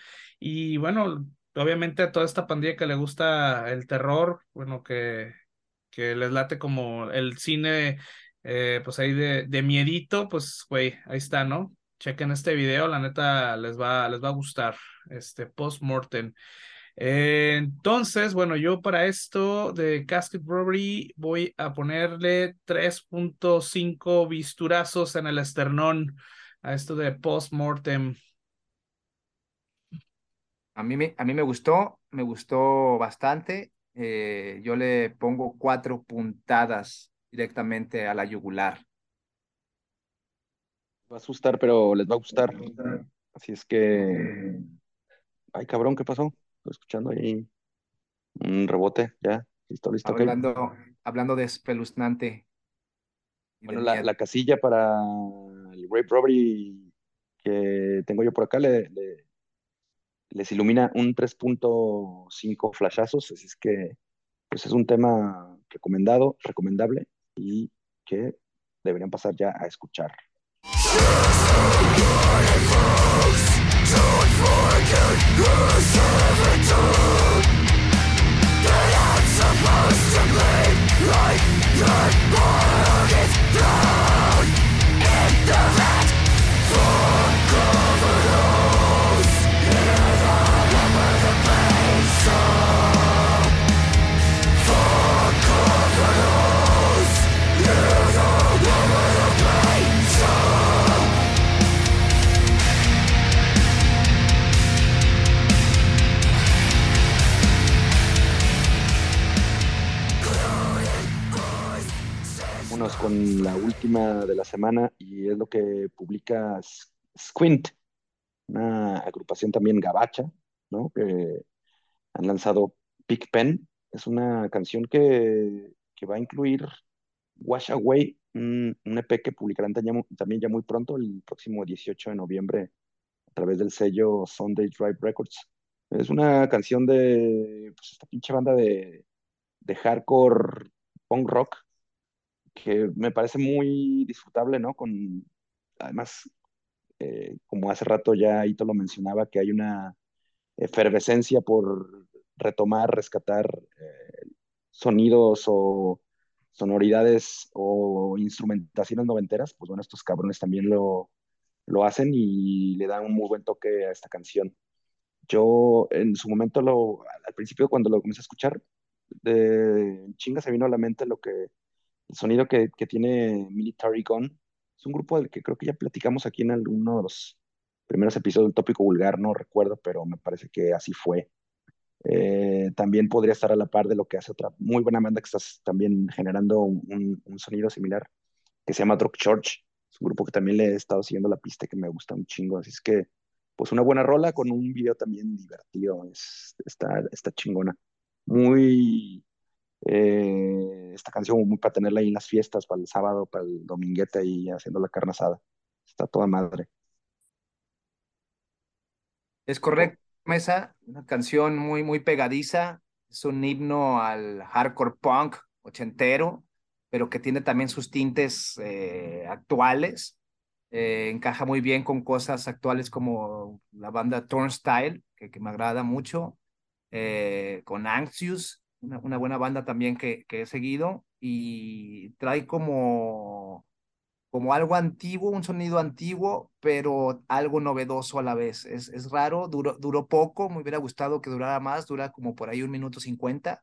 Speaker 2: Y bueno, obviamente a toda esta pandilla que le gusta el terror, bueno, que, que les late como el cine eh, pues ahí de, de miedito, pues, güey, ahí está, ¿no? Chequen este video, la neta les va, les va a gustar, este post-mortem. Eh, entonces, bueno, yo para esto de Casket Robbery voy a ponerle 3.5 bisturazos en el esternón a esto de post-mortem.
Speaker 1: A mí, me, a mí me gustó, me gustó bastante. Eh, yo le pongo cuatro puntadas directamente a la yugular.
Speaker 3: Va a asustar, pero les va a gustar. Así es que. Ay, cabrón, ¿qué pasó? Estoy escuchando ahí un rebote, ya. Listo, listo.
Speaker 1: Hablando, hablando de espeluznante.
Speaker 3: Bueno, la, casilla para el Rape Robbery que tengo yo por acá le, les ilumina un 3.5 flashazos, así es que pues es un tema recomendado, recomendable y que deberían pasar ya a escuchar. Con la última de la semana y es lo que publica Squint, una agrupación también gabacha, ¿no? Que han lanzado Big Pen. Es una canción que, que va a incluir Wash Away, un, EP que publicarán también ya muy pronto, el próximo 18 de noviembre, a través del sello Sunday Drive Records. Es una canción de pues, esta pinche banda de, de hardcore punk rock que me parece muy disfrutable, ¿no? Con, además, eh, como hace rato ya Ito lo mencionaba, que hay una efervescencia por retomar, rescatar eh, sonidos o sonoridades o instrumentaciones noventeras, pues bueno, estos cabrones también lo, lo hacen y le dan un muy buen toque a esta canción. Yo en su momento, lo, al principio cuando lo comencé a escuchar, de chinga se vino a la mente lo que, sonido que, tiene Military Gun. Es un grupo del que creo que ya platicamos aquí en alguno de los primeros episodios del tópico vulgar, no recuerdo, pero me parece que así fue. Eh, también podría estar a la par de lo que hace otra muy buena banda que está también generando un, sonido similar, que se llama Drug Church. Es un grupo que también le he estado siguiendo la pista que me gusta un chingo. Así es que, pues una buena rola con un video también divertido. Es, está, está chingona. Muy. Eh, esta canción muy para tenerla ahí en las fiestas, para el sábado, para el dominguete y haciendo la carne asada. Está toda madre.
Speaker 1: Es correcto. Mesa, una canción muy, muy pegadiza, es un himno al hardcore punk ochentero, pero que tiene también sus tintes eh, actuales. Eh, encaja muy bien con cosas actuales como la banda Turnstile, que, que me agrada mucho, eh, con Anxious, una, buena banda también que, he seguido, y trae como como algo antiguo, un sonido antiguo, pero algo novedoso a la vez. Es, es raro, duró, duró poco, me hubiera gustado que durara más, dura como por ahí un minuto cincuenta,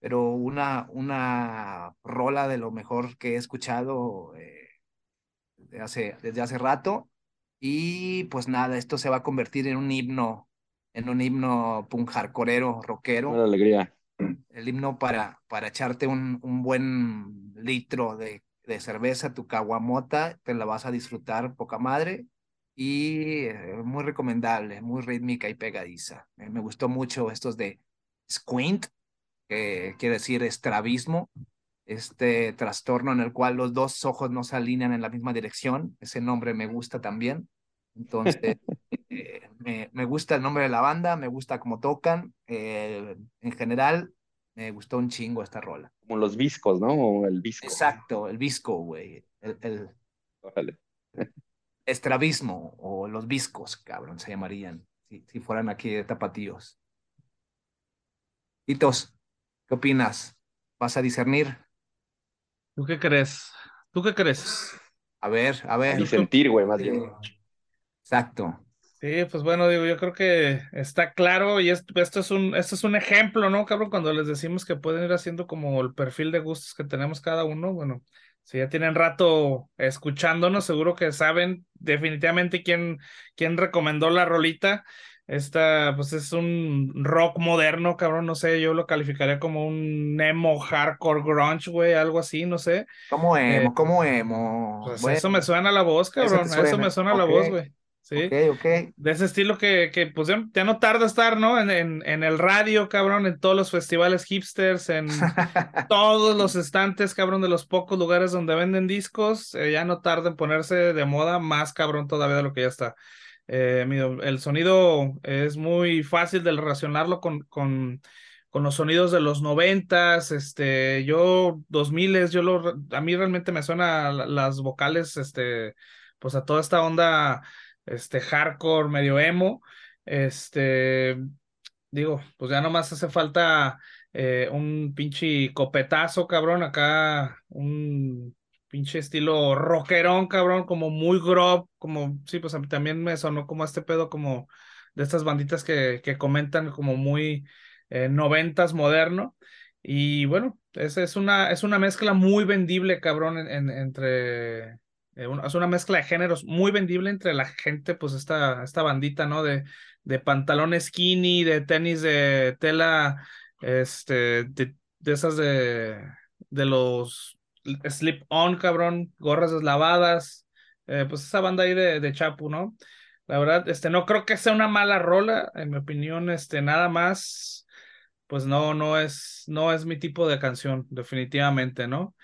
Speaker 1: pero una, una rola de lo mejor que he escuchado eh, desde, hace, desde hace rato. Y pues nada, esto se va a convertir en un himno, en un himno punk hardcoreero, rockero.
Speaker 3: Una alegría.
Speaker 1: El himno para, para echarte un, un buen litro de de cerveza, tu caguamota, te la vas a disfrutar poca madre y eh, muy recomendable, muy rítmica y pegadiza. me gustó mucho estos de squint, que quiere decir estrabismo, este trastorno en el cual los dos ojos no se alinean en la misma dirección. Ese nombre me gusta también. Entonces, [LAUGHS] eh, me, me, gusta el nombre de la banda, me gusta cómo tocan. Eh, en general, me gustó un chingo esta rola.
Speaker 3: Como los viscos, ¿no? O el visco.
Speaker 1: Exacto, el visco, güey. El, [LAUGHS] estrabismo o los viscos, cabrón, se llamarían si, si fueran aquí de tapatíos. Hitos, ¿qué opinas? ¿Vas a discernir?
Speaker 2: ¿Tú qué crees? ¿Tú qué crees?
Speaker 1: A ver, a ver.
Speaker 3: Y sentir, güey, más bien.
Speaker 1: Exacto.
Speaker 2: Sí, pues bueno, digo, yo creo que está claro y esto, esto, es un, esto es un ejemplo, ¿no, cabrón? Cuando les decimos que pueden ir haciendo como el perfil de gustos que tenemos cada uno, bueno, si ya tienen rato escuchándonos, seguro que saben definitivamente quién, quién recomendó la rolita. Esta, pues es un rock moderno, cabrón, no sé, yo lo calificaría como un emo hardcore grunge, güey, algo así, no sé.
Speaker 1: ¿Cómo emo? Eh, ¿Cómo emo?
Speaker 2: Pues eso me suena a la voz, cabrón, eso, me suena a la voz, güey. Sí.
Speaker 1: Ok, ok.
Speaker 2: De ese estilo que, que pues ya, no tarda estar, ¿no? En, en, en, el radio, cabrón, en todos los festivales hipsters, en [LAUGHS] todos los estantes, cabrón, de los pocos lugares donde venden discos, eh, ya no tarda en ponerse de moda, más cabrón todavía de lo que ya está. Eh, el sonido es muy fácil de relacionarlo con, con, con los sonidos de los noventas, este, yo, dos miles, yo lo, a mí realmente me suena las vocales, este, pues a toda esta onda este hardcore, medio emo. Este, digo, pues ya nomás hace falta eh, un pinche copetazo, cabrón, acá un pinche estilo rockerón, cabrón, como muy grob, como, sí, pues a mí también me sonó como este pedo como de estas banditas que, que comentan como muy eh, noventas moderno. Y bueno, es, es, una, es una mezcla muy vendible, cabrón, en, entre, eh, es una mezcla de géneros muy vendible entre la gente, pues esta, esta bandita, ¿no? De, de pantalones skinny, de tenis de tela, este, de, esas de, de los Slip On, cabrón, Gorras Deslavadas, eh, pues esa banda ahí de, de Chapu, ¿no? La verdad, este, no creo que sea una mala rola, en mi opinión, este, nada más, pues no, no es, no es mi tipo de canción, definitivamente, ¿no?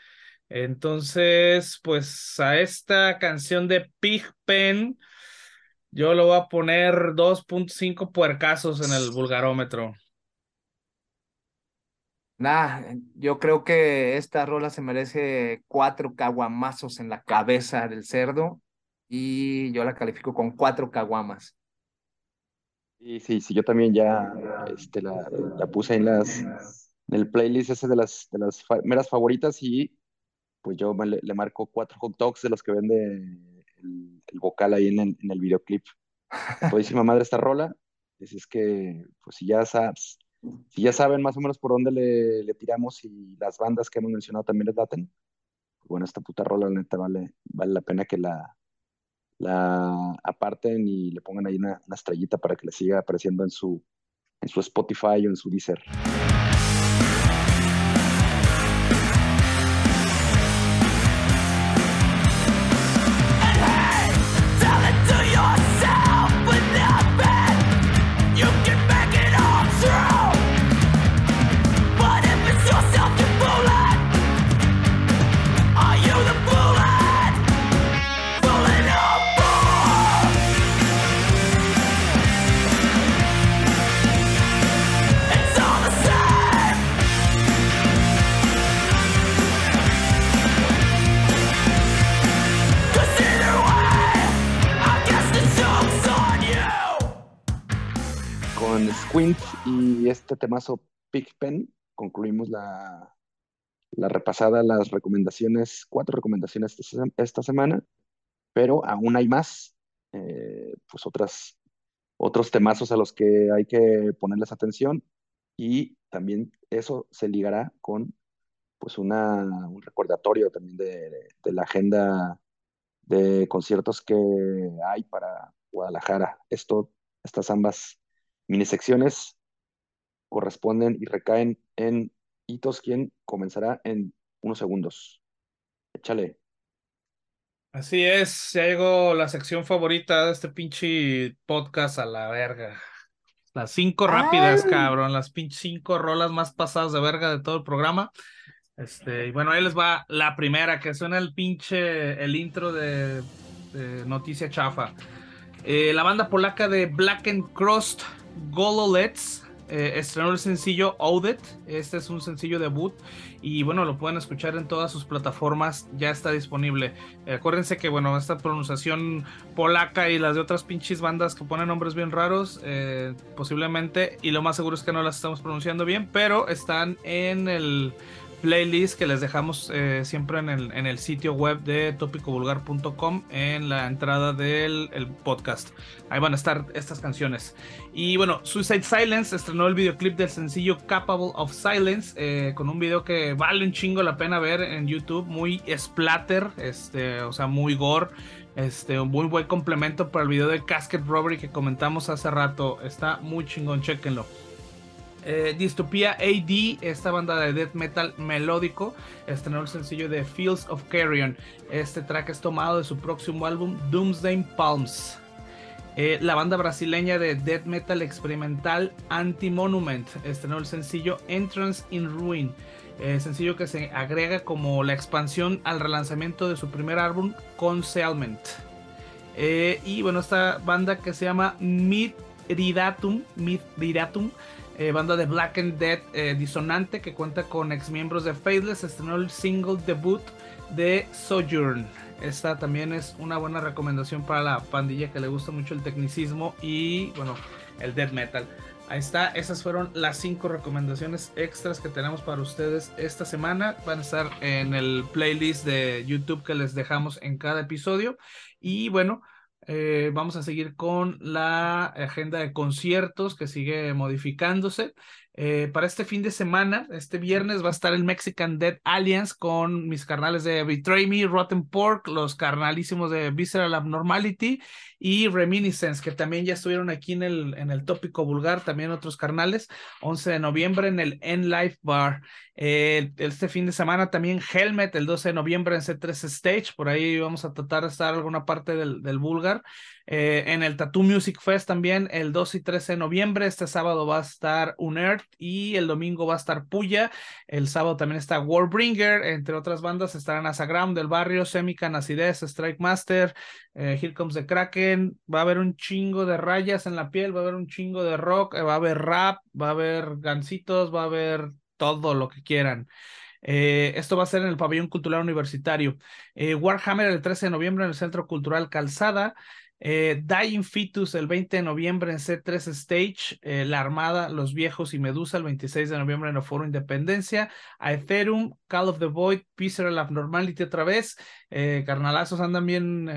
Speaker 2: Entonces, pues a esta canción de Pigpen, yo lo voy a poner 2.5 puercasos en el vulgarómetro.
Speaker 1: Nah, yo creo que esta rola se merece cuatro caguamazos en la cabeza del cerdo y yo la califico con cuatro caguamas.
Speaker 3: Sí, sí, sí, yo también ya este, la, la puse en las en el playlist ese de las de las fa- meras favoritas y pues yo le, le marco cuatro hot dogs de los que vende el, el vocal ahí en el, en el videoclip. [LAUGHS] Todísima madre esta rola. Así es que, pues si ya sabes, si ya saben más o menos por dónde le, le tiramos y las bandas que hemos mencionado también les daten, pues bueno, esta puta rola, la neta, vale, vale la pena que la, la aparten y le pongan ahí una, una estrellita para que le siga apareciendo en su, en su Spotify o en su Deezer. Squint y este temazo Pigpen concluimos la, la repasada, las recomendaciones, cuatro recomendaciones esta, se- esta semana, pero aún hay más, eh, pues otras, otros temazos a los que hay que ponerles atención y también eso se ligará con pues una, un recordatorio también de, de la agenda de conciertos que hay para Guadalajara. Esto, estas ambas mini secciones corresponden y recaen en Hitos, quien comenzará en unos segundos. Échale.
Speaker 2: Así es, ya llegó la sección favorita de este pinche podcast a la verga. Las cinco rápidas,
Speaker 1: Ay.
Speaker 2: cabrón, las pinches cinco rolas más pasadas de verga de todo el programa. Este, y bueno, ahí les va la primera, que suena el pinche, el intro de, de Noticia Chafa. Eh, la banda polaca de Black and Crust, Gololets, eh, estrenó el sencillo Audit. Este es un sencillo debut y bueno, lo pueden escuchar en todas sus plataformas, ya está disponible. Eh, acuérdense que bueno, esta pronunciación polaca y las de otras pinches bandas que ponen nombres bien raros, eh, posiblemente, y lo más seguro es que no las estamos pronunciando bien, pero están en el playlist que les dejamos eh, siempre en el, en el sitio web de topicovulgar.com en la entrada del el podcast. Ahí van a estar estas canciones. Y bueno, Suicide Silence estrenó el videoclip del sencillo Capable of Silence eh, con un video que vale un chingo la pena ver en YouTube, muy splatter, este, o sea, muy gore. Este, un muy buen complemento para el video de Casket Robbery que comentamos hace rato. Está muy chingón, chequenlo. Eh, AD, esta banda de death metal melódico, estrenó el sencillo de Fields of Carrion. Este track es tomado de su próximo álbum Doomsday Palms. Eh, la banda brasileña de death metal experimental Anti-Monument estrenó el sencillo Entrance in Ruin. eh, sencillo que se agrega como la expansión al relanzamiento de su primer álbum Concealment. Eh, y bueno, esta banda que se llama Midridatum, Midridatum eh, banda de Black and Dead eh, disonante que cuenta con ex miembros de Faithless, estrenó el single debut de Sojourn. Esta también es una buena recomendación para la pandilla que le gusta mucho el tecnicismo y bueno, el death metal. Ahí está, esas fueron las cinco recomendaciones extras que tenemos para ustedes esta semana. Van a estar en el playlist de YouTube que les dejamos en cada episodio. Y bueno, eh, vamos a seguir con la agenda de conciertos que sigue modificándose. Eh, para este fin de semana, este viernes, va a estar el Mexican Dead Alliance con mis carnales de Betray Me, Rotten Pork, los carnalísimos de Visceral Abnormality y Reminiscence, que también ya estuvieron aquí en el, en el tópico vulgar, también otros carnales, 11 de noviembre en el N Life Bar. Eh, este fin de semana también Helmet, el 12 de noviembre en C3 Stage, por ahí vamos a tratar de estar alguna parte del, del vulgar. Eh, en el Tattoo Music Fest también el 2 y 13 de noviembre. Este sábado va a estar Unearth y el domingo va a estar Puya. El sábado también está Warbringer, entre otras bandas estarán Asagram del barrio, Semican, Acidez, Strike Master, eh, Here Comes the Kraken. Va a haber un chingo de rayas en la piel, va a haber un chingo de rock, eh, va a haber rap, va a haber gancitos, va a haber todo lo que quieran. Eh, esto va a ser en el Pabellón Cultural Universitario. Warhammer el 13 de noviembre en el Centro Cultural Calzada. Eh, Dying Fetus el 20 de noviembre en C3 Stage, eh, La Armada, Los Viejos y Medusa el 26 de noviembre en el Foro Independencia, Aetherum, Call of the Void, Visceral Abnormality otra vez, eh, carnalazos andan bien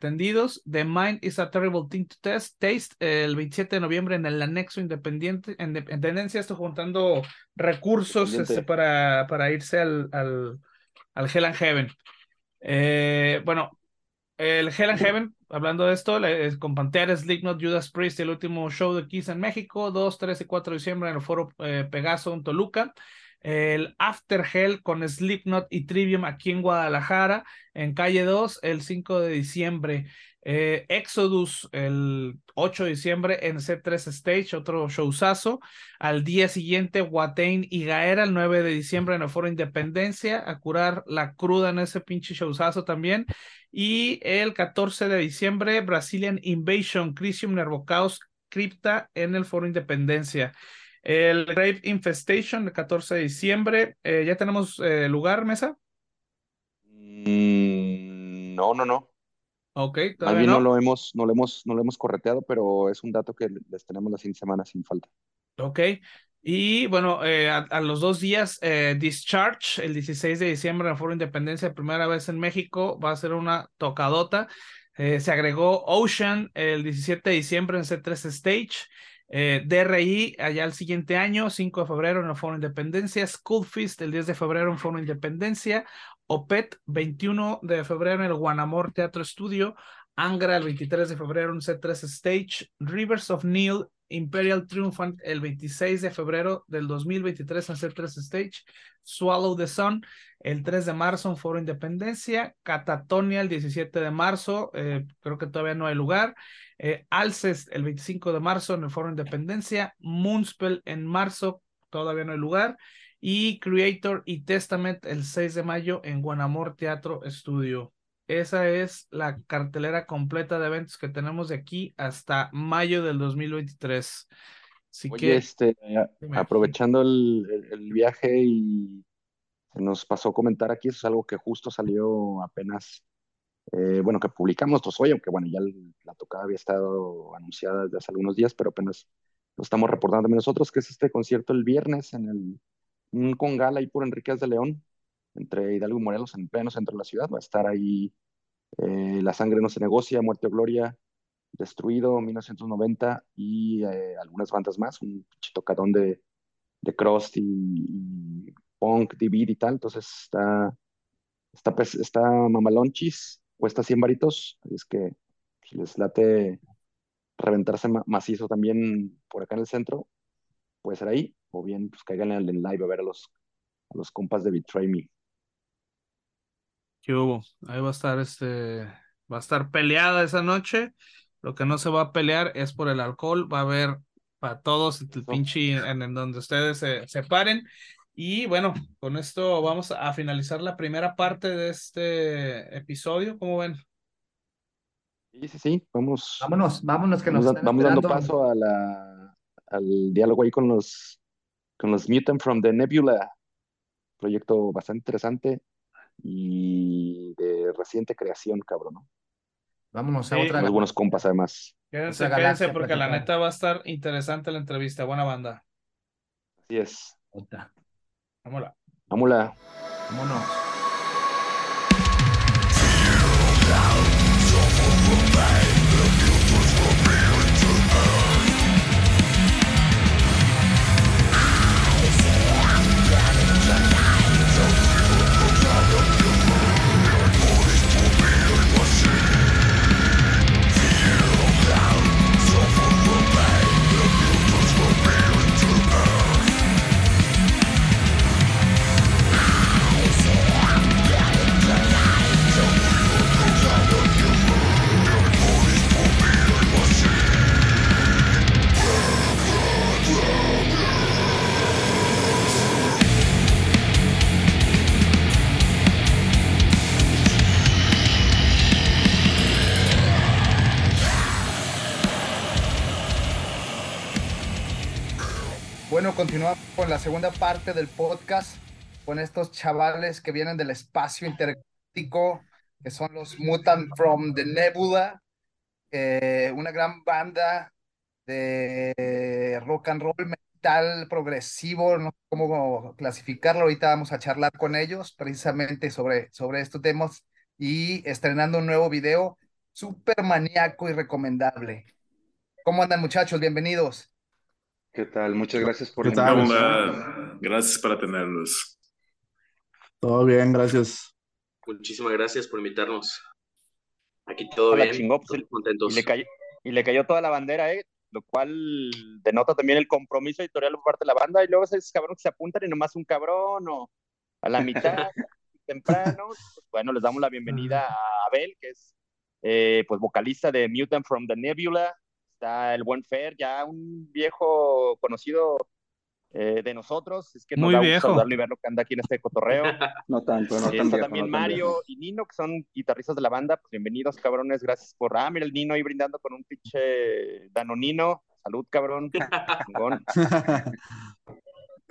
Speaker 2: tendidos, The Mind is a Terrible Thing to test, Taste el 27 de noviembre en el Anexo Independiente, en Independencia, estoy juntando recursos este, para, para irse al, al, al Hell and Heaven. Bueno, el Hell and Heaven, hablando de esto, con Pantera, Slipknot, Judas Priest, el último show de Kiss en México, 2, 3 y 4 de diciembre en el foro eh, Pegaso en Toluca. El After Hell con Slipknot y Trivium aquí en Guadalajara, en calle 2, el 5 de diciembre. Eh, Exodus el 8 de diciembre en C3 Stage, otro showzazo. Al día siguiente, Watain y Gaera el 9 de diciembre en el Foro Independencia, a curar la cruda en ese pinche showzazo también. Y el 14 de diciembre, Brazilian Invasion, Crisium Nervocaos, Crypta en el Foro Independencia. El Grave Infestation, el 14 de diciembre. Eh, ¿Ya tenemos eh, lugar, mesa?
Speaker 3: Mm, no, no, no.
Speaker 2: Ok,
Speaker 3: Más bien no
Speaker 2: no.
Speaker 3: lo hemos, no lo hemos, no lo hemos correteado, pero es un dato que les tenemos la siguiente semana sin falta.
Speaker 2: Ok. Y bueno, eh, a, a los dos días, eh, Discharge, el 16 de diciembre en el Foro Independencia, primera vez en México, va a ser una tocadota. Eh, se agregó Ocean el 17 de diciembre en C3 Stage. Eh, DRI allá el siguiente año, 5 de febrero en el Foro Independencia. School Feast el 10 de febrero en Foro Independencia. OPET 21 de febrero en el Guanamor Teatro Estudio. Angra el 23 de febrero en C3 Stage. Rivers of Neil Imperial Triumphant el 26 de febrero del 2023 en C3 Stage, Swallow the Sun el 3 de marzo en Foro Independencia, Catatonia el 17 de marzo, eh, creo que todavía no hay lugar, eh, Alces el 25 de marzo en el Foro Independencia, Moonspell en marzo, todavía no hay lugar, y Creator y Testament el 6 de mayo en Guanamor Teatro Estudio. Esa es la cartelera completa de eventos que tenemos de aquí hasta mayo del 2023. Así
Speaker 3: Oye,
Speaker 2: que,
Speaker 3: este, a- aprovechando el, el- viaje y se nos pasó comentar aquí, eso es algo que justo salió apenas, eh, bueno, que publicamos nosotros hoy, aunque bueno, ya la tocada había estado anunciada desde hace algunos días, pero apenas lo estamos reportando también nosotros, que es este concierto el viernes en el, un congala ahí por Enríquez de León, entre Hidalgo y Morelos, en pleno centro de la ciudad, va a estar ahí eh, La sangre no se negocia, Muerte o Gloria, Destruido, 1990 y eh, algunas bandas más, un pinche tocadón de, de crust y, punk, divid y tal, entonces está, está, está mamalonchis, cuesta 100 varitos, es que si les late reventarse ma- macizo también por acá en el centro, puede ser ahí, o bien pues caigan en live a ver a los, a los compas de Betray Me.
Speaker 2: ¿Qué hubo? Ahí va a estar este, va a estar peleada esa noche. Lo que no se va a pelear es por el alcohol. Va a haber para todos el pinche en, en donde ustedes se, se paren. Y bueno, con esto vamos a finalizar la primera parte de este episodio. ¿Cómo ven?
Speaker 3: Sí, sí, sí, vamos,
Speaker 1: Vámonos, vámonos que nos
Speaker 3: vamos,
Speaker 1: están
Speaker 3: vamos dando paso a la, al diálogo ahí con los, con los Mutant from the Nebula, proyecto bastante interesante y de reciente creación, cabrón, ¿no?
Speaker 1: Vámonos a
Speaker 2: Sí.
Speaker 1: otra.
Speaker 3: Unos buenos compas además.
Speaker 2: Quédense, quédense porque la neta va a estar interesante la entrevista. Buena banda.
Speaker 3: Así es.
Speaker 1: otra.
Speaker 2: Vámonos.
Speaker 3: Vámonos.
Speaker 1: Vámonos. Bueno, continuamos con la segunda parte del podcast con estos chavales que vienen del espacio intergaláctico, que son los Mutant from the Nebula, una gran banda de rock and roll metal progresivo, no sé cómo clasificarlo, ahorita vamos a charlar con ellos precisamente sobre, sobre estos temas y estrenando un nuevo video súper maníaco y recomendable. ¿Cómo andan muchachos? Bienvenidos.
Speaker 4: ¿Qué tal? Muchas gracias por
Speaker 5: ¿Qué
Speaker 4: la
Speaker 5: tal?
Speaker 4: invitación.
Speaker 5: Gracias para tenerlos.
Speaker 6: Todo bien, gracias.
Speaker 7: Muchísimas gracias por invitarnos. Aquí todo
Speaker 3: Hola,
Speaker 7: bien,
Speaker 3: chingón, pues,
Speaker 7: contentos.
Speaker 3: Y le cayó, y le cayó toda la bandera, ¿eh? Lo cual denota también el compromiso editorial por parte de la banda. Y luego esos cabrones que se apuntan y nomás un cabrón o a la mitad, [LAUGHS] temprano. Pues, bueno, les damos la bienvenida a Abel, que es eh, pues vocalista de Mutant from the Nebula. Está el buen Fer, ya un viejo conocido eh, de nosotros. Es que nos
Speaker 2: Muy
Speaker 3: da gusto saludarlo y verlo que anda aquí en este cotorreo. [LAUGHS]
Speaker 4: No tanto, no tan
Speaker 3: está
Speaker 4: viejo,
Speaker 3: también
Speaker 4: no
Speaker 3: Mario y Nino, que son guitarristas de la banda. Pues bienvenidos, cabrones. Gracias por. Ah, mira el Nino ahí brindando con un pinche danonino. Salud, cabrón. [LAUGHS]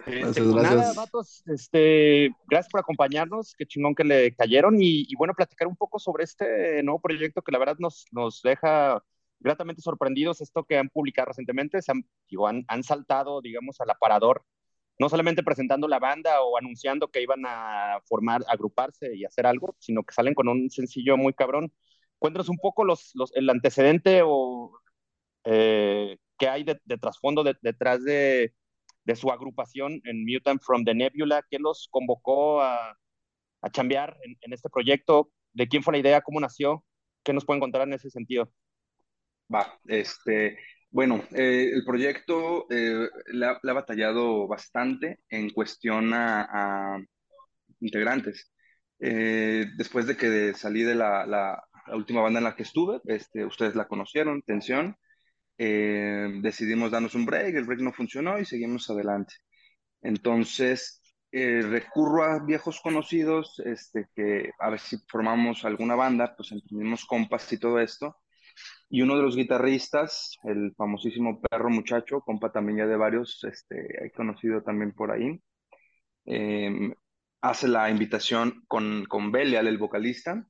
Speaker 3: Este,
Speaker 6: Gracias,
Speaker 3: pues nada,
Speaker 6: gracias.
Speaker 3: vatos, este, gracias por acompañarnos, qué chingón que le cayeron y, y bueno, platicar un poco sobre este nuevo proyecto que la verdad nos, nos deja gratamente sorprendidos, esto que han publicado recientemente, se han, digo, han, han saltado, digamos, al aparador, no solamente presentando la banda o anunciando que iban a formar, agruparse y hacer algo, sino que salen con un sencillo muy cabrón. Cuéntanos un poco los, los, el antecedente o eh, qué hay de, de trasfondo de- detrás de, de su agrupación en Mutant from the Nebula, qué los convocó a, a chambear en, en este proyecto, de quién fue la idea, cómo nació, qué nos pueden contar en ese sentido.
Speaker 4: Va, este, bueno, eh, el proyecto eh, le, ha, le ha batallado bastante en cuestión a, integrantes. Eh, después de que salí de la, la- la última banda en la que estuve, este, ustedes la conocieron, Tensión, eh, decidimos darnos un break, el break no funcionó y seguimos adelante. Entonces, recurro a viejos conocidos, este, que a ver si formamos alguna banda, pues entendimos compas y todo esto. Y uno de los guitarristas, el famosísimo Perro Muchacho, compa también ya de varios, este, he conocido también por ahí, eh, hace la invitación con, con Belial, el vocalista,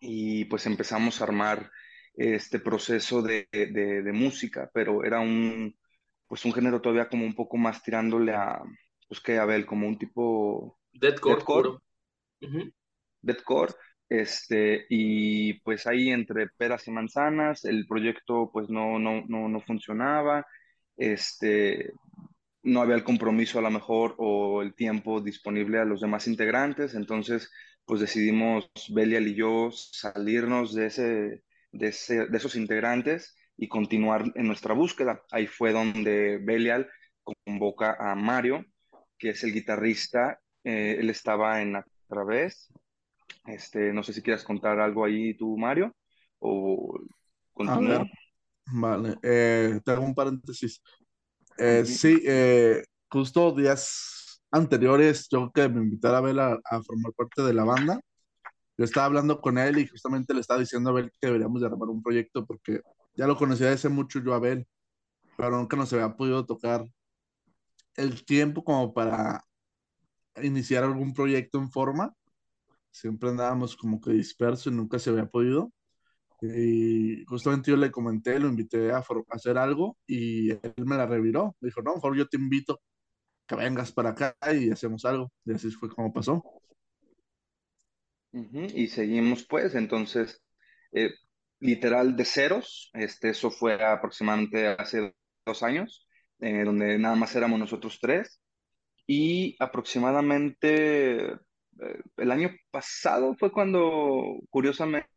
Speaker 4: y pues empezamos a armar este proceso de, de, de música, pero era un, pues un género todavía como un poco más tirándole a, pues que Abel, como un tipo
Speaker 7: Deathcore,
Speaker 4: Deathcore.
Speaker 7: Ujú.
Speaker 4: deathcore, este, y pues ahí entre peras y manzanas, el proyecto pues no, no, no, no funcionaba, este, no había el compromiso a lo mejor o el tiempo disponible a los demás integrantes, entonces pues decidimos Belial y yo salirnos de ese, de ese, de esos integrantes y continuar en nuestra búsqueda. Ahí fue donde Belial convoca a Mario, que es el guitarrista, eh, él estaba en A través, este, no sé si quieras contar algo ahí tú, Mario, o
Speaker 6: A
Speaker 4: continúo.
Speaker 6: ver, vale. Eh, te hago un paréntesis. Eh, sí, eh, justo días anteriores, yo que me invitara a Abel a, a formar parte de la banda, yo estaba hablando con él y justamente le estaba diciendo a Abel que deberíamos de armar un proyecto porque ya lo conocía desde mucho yo a Abel, pero nunca nos había podido tocar el tiempo como para iniciar algún proyecto en forma. Siempre andábamos como que dispersos y nunca se había podido. Y justamente yo le comenté, lo invité a hacer algo y él me la reviró. Me dijo, no, mejor yo te invito que vengas para acá y hacemos algo. Y así fue como pasó.
Speaker 4: Ujú, Y seguimos pues, entonces, eh, literal de ceros, este, eso fue aproximadamente hace dos años, eh, donde nada más éramos nosotros tres, y aproximadamente eh, el año pasado fue cuando, curiosamente,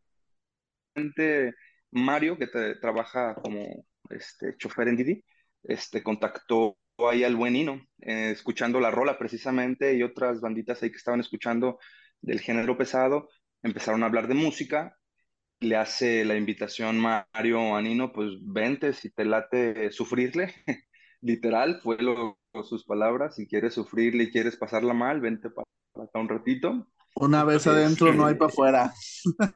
Speaker 4: Mario, que trabaja como este, chofer en Didi, este, contactó ahí al buen Nino, eh, escuchando la rola precisamente y otras banditas ahí que estaban escuchando del género pesado, empezaron a hablar de música, le hace la invitación Mario a Nino, pues vente si te late sufrirle, [LAUGHS] literal, fue lo, sus palabras, si quieres sufrirle y quieres pasarla mal, vente para acá un ratito,
Speaker 6: Una vez adentro, no hay para afuera.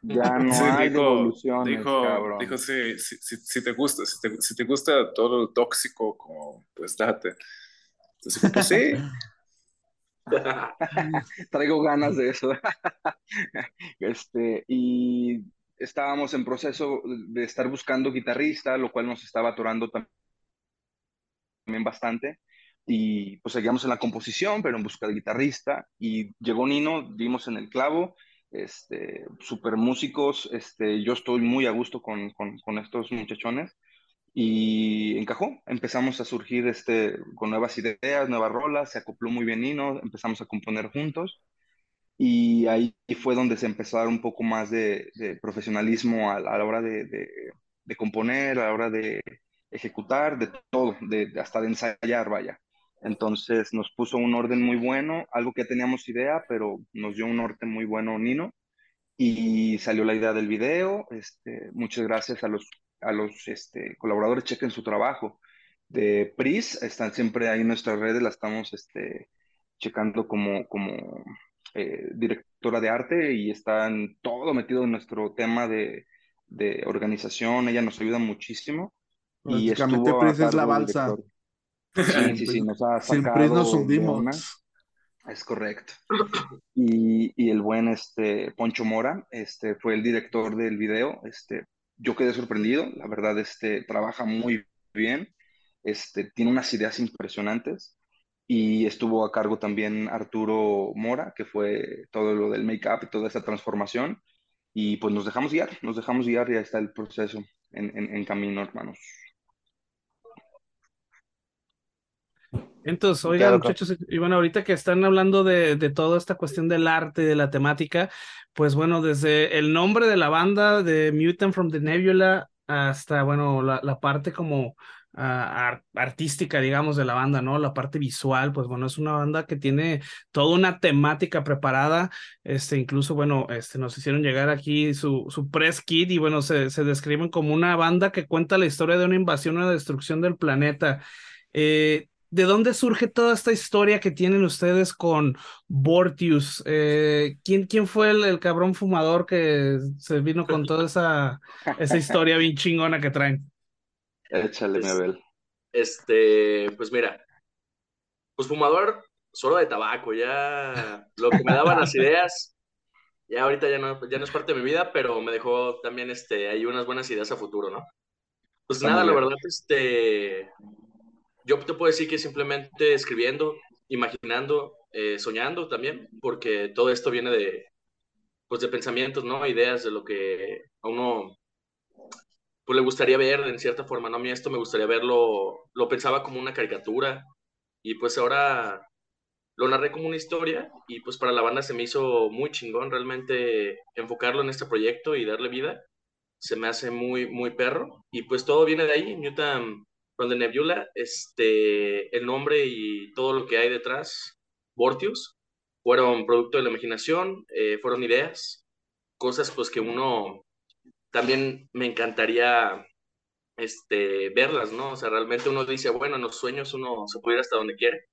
Speaker 4: ya [LAUGHS] no
Speaker 5: Sí,
Speaker 4: hay
Speaker 5: dijo, dijo,
Speaker 4: cabrón.
Speaker 5: dijo si, si, si, si te gusta, si te, si te gusta todo lo tóxico, como, pues date.
Speaker 7: Entonces, pues sí. [LAUGHS]
Speaker 4: Traigo ganas de eso. [LAUGHS] Este, y estábamos en proceso de estar buscando guitarrista, lo cual nos estaba atorando tam- también bastante. Y pues seguíamos en la composición, pero en busca de guitarrista. Y llegó Nino, dimos en el clavo, este, super músicos. Este, yo estoy muy a gusto con, con, con estos muchachones. Y encajó, empezamos a surgir este, con nuevas ideas, nuevas rolas, se acopló muy bien Nino, empezamos a componer juntos. Y ahí fue donde se empezó a dar un poco más de, de profesionalismo a, a la hora de, de, de componer, a la hora de ejecutar, de todo, de, hasta de ensayar, vaya. Entonces nos puso un orden muy bueno, algo que teníamos idea, pero nos dio un orden muy bueno Nino y salió la idea del video. Este, muchas gracias a los, a los este, colaboradores, chequen su trabajo. De Pris, están siempre ahí en nuestras redes, la estamos este, checando como, como eh, directora de arte y están todo metido en nuestro tema de, de organización. Ella nos ayuda muchísimo. Y
Speaker 6: Prácticamente Pris es la balsa.
Speaker 4: director. Sí, [LAUGHS] sí, sí, nos ha sacado
Speaker 6: Pris nos hundimos.
Speaker 4: Es correcto. Y, y el buen este, Poncho Mora este, fue el director del video. Este, yo quedé sorprendido, la verdad, este, trabaja muy bien, este, tiene unas ideas impresionantes. Y estuvo a cargo también Arturo Mora, que fue todo lo del make-up y toda esa transformación. Y pues nos dejamos guiar, nos dejamos guiar y ahí está el proceso en, en, en camino, hermanos.
Speaker 2: Entonces, oigan, muchachos, y bueno, ahorita que están hablando de, de toda esta cuestión del arte, de la temática, pues bueno, desde el nombre de la banda, de Mutant from the Nebula, hasta, bueno, la, la parte como ar- artística, digamos, de la banda, ¿no? La parte visual, pues bueno, es una banda que tiene toda una temática preparada, este, incluso, bueno, este, nos hicieron llegar aquí su, su press kit y, bueno, se, se describen como una banda que cuenta la historia de una invasión, una destrucción del planeta. Eh, ¿De dónde surge toda esta historia que tienen ustedes con Vortius? Eh, ¿quién, quién fue el, el cabrón fumador que se vino con toda esa, esa historia bien chingona que traen?
Speaker 4: Échale, mi
Speaker 7: Pues,
Speaker 4: Abel.
Speaker 7: este, pues mira, pues fumador solo de tabaco, ya lo que me daban las ideas, ya ahorita ya no, ya no es parte de mi vida, pero me dejó también este, ahí unas buenas ideas a futuro, ¿no? Pues nada, la verdad, este, yo te puedo decir que simplemente escribiendo, imaginando, eh, soñando también, porque todo esto viene de, pues de pensamientos, ¿no? Ideas de lo que a uno pues le gustaría ver en cierta forma, ¿no? A mí esto me gustaría verlo, lo pensaba como una caricatura y pues ahora lo narré como una historia y pues para la banda se me hizo muy chingón realmente enfocarlo en este proyecto y darle vida. Se me hace muy, muy perro y pues todo viene de ahí, Newton the Nebula, este, el nombre y todo lo que hay detrás, Vortius, fueron producto de la imaginación, eh, fueron ideas, cosas pues que uno también me encantaría este, verlas, ¿no? O sea, realmente uno dice, bueno, en los sueños uno se puede ir hasta donde quiere,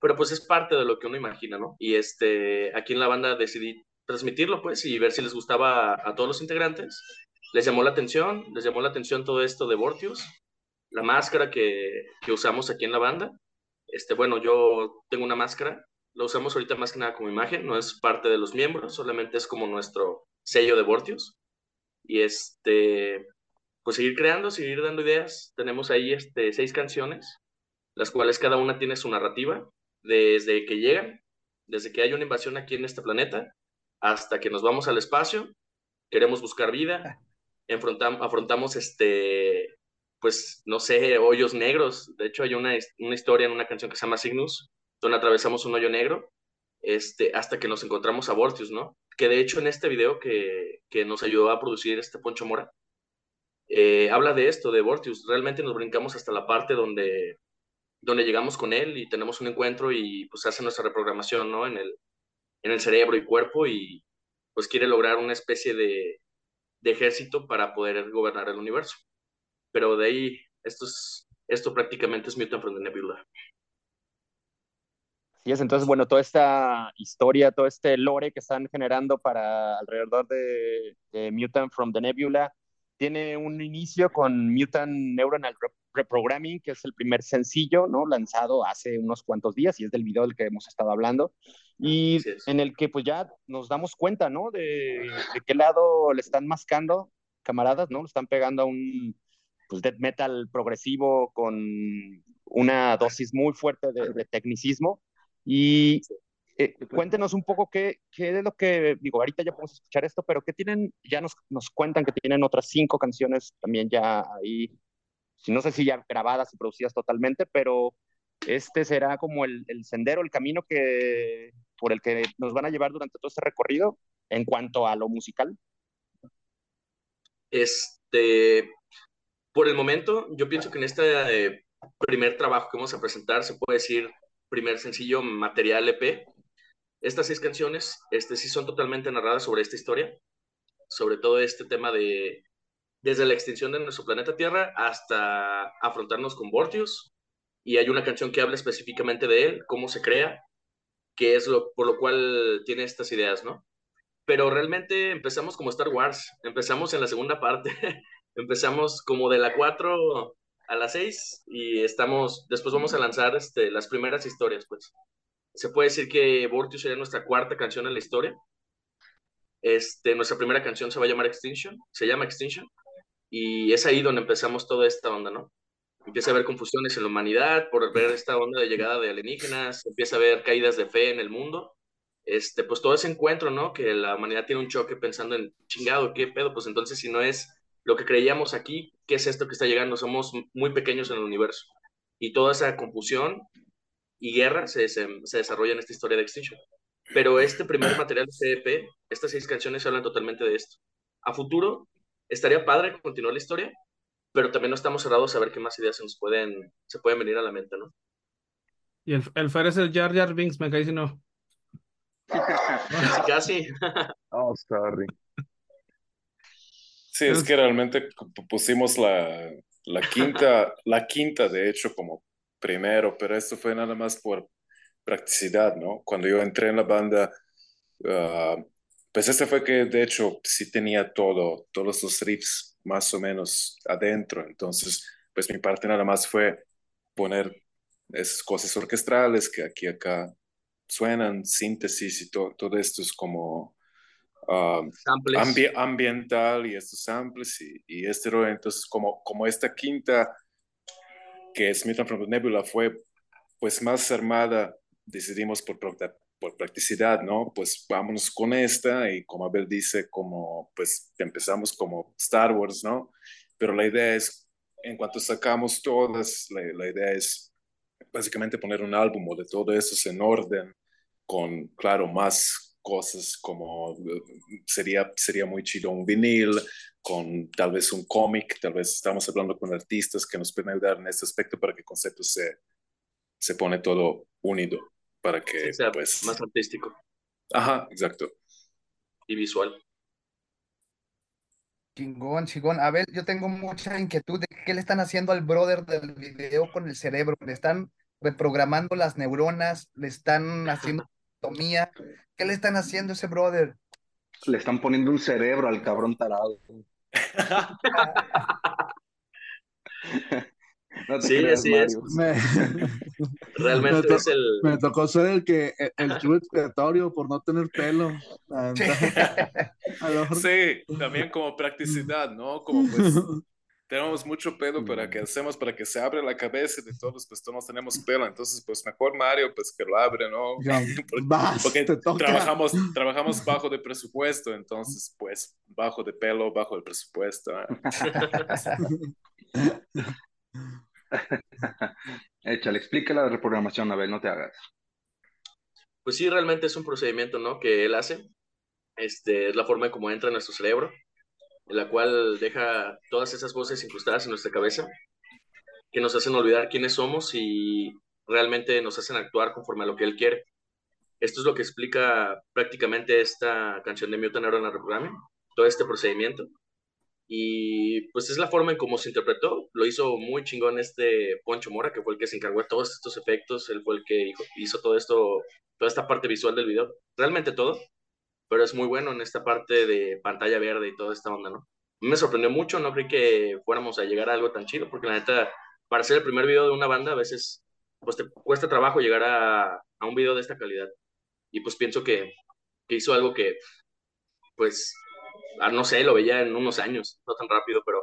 Speaker 7: pero pues es parte de lo que uno imagina, ¿no? Y este, aquí en la banda decidí transmitirlo, pues, y ver si les gustaba a, a todos los integrantes. Les llamó la atención, les llamó la atención todo esto de Vortius, la máscara que, que usamos aquí en la banda. Este, bueno, yo tengo una máscara, la usamos ahorita más que nada como imagen, no es parte de los miembros, solamente es como nuestro sello de Vortius. Y este, pues seguir creando, seguir dando ideas. Tenemos ahí este, seis canciones, las cuales cada una tiene su narrativa, desde que llegan, desde que hay una invasión aquí en este planeta, hasta que nos vamos al espacio, queremos buscar vida, enfrentam- afrontamos este, pues, no sé, hoyos negros. De hecho, hay una, una historia en una canción que se llama Cygnus, donde atravesamos un hoyo negro, este, hasta que nos encontramos a Vortius, ¿no? Que de hecho en este video que, que nos ayudó a producir este Poncho Mora, eh, habla de esto, de Vortius. Realmente nos brincamos hasta la parte donde, donde llegamos con él y tenemos un encuentro y pues hace nuestra reprogramación, ¿no? En el, en el cerebro y cuerpo y pues quiere lograr una especie de, de ejército para poder gobernar el universo. Pero de ahí, esto, es, esto prácticamente es Mutant from the Nebula.
Speaker 3: Sí, es entonces, bueno, toda esta historia, todo este lore que están generando para alrededor de, de Mutant from the Nebula, tiene un inicio con Mutant Neuronal Rep- Reprogramming, que es el primer sencillo, ¿no? Lanzado hace unos cuantos días y es del video del que hemos estado hablando. Y
Speaker 7: Así es.
Speaker 3: en el que pues ya nos damos cuenta, ¿no? De, de qué lado le están mascando, camaradas, ¿no? Le están pegando a un pues, death metal progresivo con una dosis muy fuerte de, de tecnicismo. Y eh, cuéntenos un poco qué, qué es lo que, digo, ahorita ya podemos escuchar esto, pero qué tienen, ya nos, nos cuentan que tienen otras cinco canciones también ya ahí, si no sé si ya grabadas y producidas totalmente, pero este será como el, el sendero, el camino que, por el que nos van a llevar durante todo este recorrido en cuanto a lo musical.
Speaker 7: Este, por el momento, yo pienso que en este eh, primer trabajo que vamos a presentar, se puede decir primer sencillo material EP, estas seis canciones, este, sí son totalmente narradas sobre esta historia, sobre todo este tema de, desde la extinción de nuestro planeta Tierra hasta afrontarnos con Vortius, y hay una canción que habla específicamente de él, cómo se crea, que es lo, por lo cual tiene estas ideas, ¿no? Pero realmente empezamos como Star Wars, empezamos en la segunda parte, [LAUGHS] empezamos como de la 4 a la 6 y estamos, después vamos a lanzar este, las primeras historias, pues. Se puede decir que Vortius sería nuestra cuarta canción en la historia. Este, nuestra primera canción se va a llamar Extinction, se llama Extinction, y es ahí donde empezamos toda esta onda, ¿no? Empieza a haber confusiones en la humanidad por ver esta onda de llegada de alienígenas, empieza a haber caídas de fe en el mundo, este, pues todo ese encuentro, ¿no? Que la humanidad tiene un choque pensando en, chingado, ¿qué pedo? Pues entonces si no es lo que creíamos aquí, ¿qué es esto que está llegando? Somos muy pequeños en el universo. Y toda esa confusión y guerra se, se, se desarrolla en esta historia de Extinction. Pero este primer material de CDP, estas seis canciones hablan totalmente de esto. A futuro, estaría padre continuar la historia, pero también no estamos cerrados a ver qué más ideas se nos pueden, se pueden venir a la mente, ¿no?
Speaker 2: Y el, el Fer es el Jar Jar Binks, me cae si no. [LAUGHS]
Speaker 7: Casi, casi. [LAUGHS]
Speaker 5: Oh, sorry. Sí, es que realmente pu- pusimos la, la quinta, la quinta de hecho como primero, pero esto fue nada más por practicidad, ¿no? Cuando yo entré en la banda, ah, pues este fue que de hecho sí tenía todo, todos los riffs más o menos adentro, entonces pues mi parte nada más fue poner esas cosas orquestrales que aquí acá suenan, síntesis y to- todo esto es como... ambi- ambiental y estos samples y, y este rollo. Entonces, como, como esta quinta que es Smith from the Nebula fue pues más armada, decidimos por, por practicidad, ¿no? Pues vámonos con esta y como Abel dice, como pues empezamos como Star Wars, ¿no? Pero la idea es, en cuanto sacamos todas, la, la idea es básicamente poner un álbum de todo eso en orden, con, claro, más cosas como eh, sería, sería muy chido un vinil, con tal vez un cómic, tal vez estamos hablando con artistas que nos pueden ayudar en este aspecto para que el concepto se, se pone todo unido, para que,
Speaker 7: Sí, sea
Speaker 5: pues,
Speaker 7: más artístico
Speaker 5: ajá, exacto.
Speaker 7: y visual.
Speaker 1: Chingón, chingón. A ver, yo tengo mucha inquietud de qué le están haciendo al brother del video con el cerebro. Le están reprogramando las neuronas, le están haciendo anatomía. ¿Qué le están haciendo a ese brother?
Speaker 4: Le están poniendo un cerebro al cabrón tarado. [LAUGHS] No te
Speaker 7: Sí,
Speaker 4: creas,
Speaker 7: así es.
Speaker 6: Me, [LAUGHS]
Speaker 7: Realmente
Speaker 6: Me
Speaker 7: es el...
Speaker 6: me tocó ser el que el, el chivo expiatorio por no tener pelo. A lo mejor-
Speaker 5: Sí, también como practicidad, ¿no? Como pues [LAUGHS] tenemos mucho pelo para que hacemos para que se abra la cabeza de todos, pues todos tenemos pelo, entonces pues mejor Mario pues que lo abre, ¿no? [LAUGHS]
Speaker 6: Ya, [LAUGHS]
Speaker 5: Porque-
Speaker 6: vas,
Speaker 5: Porque
Speaker 6: te toca.
Speaker 5: trabajamos, [LAUGHS] trabajamos bajo de presupuesto, entonces pues bajo de pelo, bajo el presupuesto. ¿eh?
Speaker 4: Échale, explica la reprogramación, a ver, no te hagas.
Speaker 7: Pues sí, realmente es un procedimiento, ¿no? Que él hace. Este, es la forma en cómo entra en nuestro cerebro, la cual deja todas esas voces incrustadas en nuestra cabeza, que nos hacen olvidar quiénes somos y realmente nos hacen actuar conforme a lo que él quiere. Esto es lo que explica prácticamente esta canción de Mutant Neural Reprogramming, todo este procedimiento. Y pues es la forma en cómo se interpretó. Lo hizo muy chingón este Poncho Mora, que fue el que se encargó de todos estos efectos. Él fue el que hizo todo esto, toda esta parte visual del video. Realmente todo, pero es muy bueno en esta parte de pantalla verde y toda esta onda, ¿no? Me sorprendió mucho, no creí que fuéramos a llegar a algo tan chido, porque la neta, para hacer el primer video de una banda a veces pues te cuesta trabajo llegar a, un video de esta calidad. Y pues pienso que, que hizo algo que, pues, ah, no sé, lo veía en unos años, no tan rápido, pero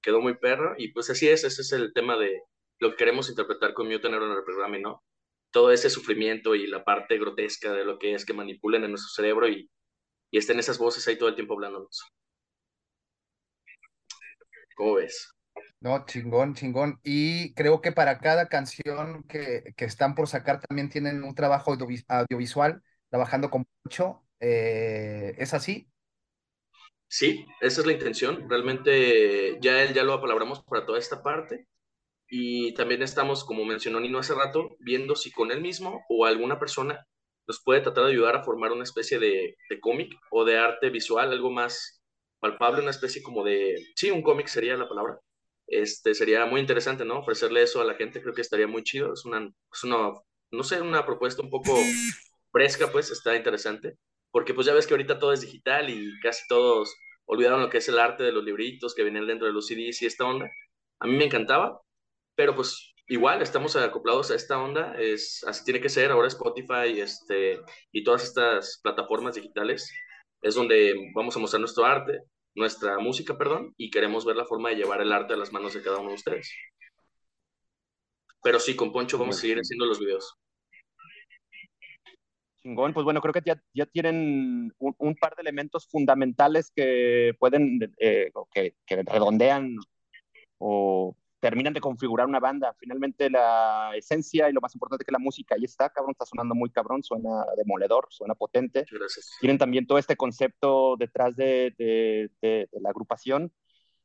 Speaker 7: quedó muy perro. Y pues así es, ese es el tema de lo que queremos interpretar con Mutant Neural Programming, ¿no? Todo ese sufrimiento y la parte grotesca de lo que es que manipulen en nuestro cerebro y, y estén esas voces ahí todo el tiempo hablándonos. ¿Cómo ves?
Speaker 1: No, chingón, chingón. Y creo que para cada canción que, que están por sacar también tienen un trabajo audiovis- audiovisual, trabajando con Poncho. Eh, ¿es así?
Speaker 7: Sí, esa es la intención. Realmente ya él ya lo apalabramos para toda esta parte. Y también estamos, como mencionó Nino hace rato, viendo si con él mismo o alguna persona nos puede tratar de ayudar a formar una especie de, cómic o de arte visual, algo más palpable, una especie como de, sí, un cómic sería la palabra. Este sería muy interesante, ¿no? Ofrecerle eso a la gente, creo que estaría muy chido. Es una, es una, no sé, una propuesta un poco fresca, pues está interesante. Porque pues ya ves que ahorita todo es digital y casi todos olvidaron lo que es el arte de los libritos que venían dentro de los CDs y esta onda. A mí me encantaba, pero pues igual estamos acoplados a esta onda, es, así tiene que ser, ahora Spotify este, y todas estas plataformas digitales es donde vamos a mostrar nuestro arte, nuestra música, perdón, y queremos ver la forma de llevar el arte a las manos de cada uno de ustedes. Pero sí, con Poncho vamos a seguir haciendo los videos.
Speaker 3: Chingón, pues bueno, creo que ya, ya tienen un, un par de elementos fundamentales que pueden, eh, que, que redondean o terminan de configurar una banda. Finalmente la esencia y lo más importante que la música, ahí está, cabrón, está sonando muy cabrón, suena demoledor, suena potente.
Speaker 7: Gracias.
Speaker 3: Tienen también todo este concepto detrás de, de, de, de la agrupación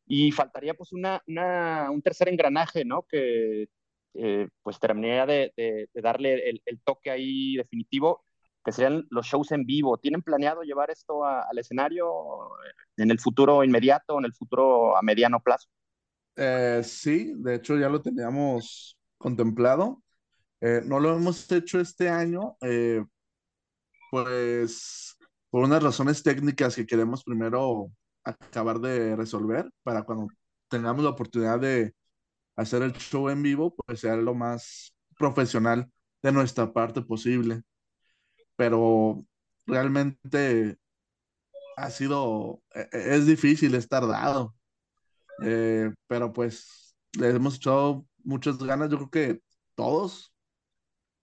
Speaker 3: y faltaría pues una, una, un tercer engranaje, ¿no? Que eh, pues terminaría de, darle el, el, toque ahí definitivo, que serían los shows en vivo. ¿Tienen planeado llevar esto a, al escenario en el futuro inmediato, en el futuro a mediano plazo?
Speaker 6: Eh, sí, de hecho ya lo teníamos contemplado. Eh, no lo hemos hecho este año, eh, pues por unas razones técnicas que queremos primero acabar de resolver para cuando tengamos la oportunidad de hacer el show en vivo, pues sea lo más profesional de nuestra parte posible. Pero realmente ha sido, e, es difícil, es tardado. Eh, pero pues le hemos echado muchas ganas, yo creo que todos,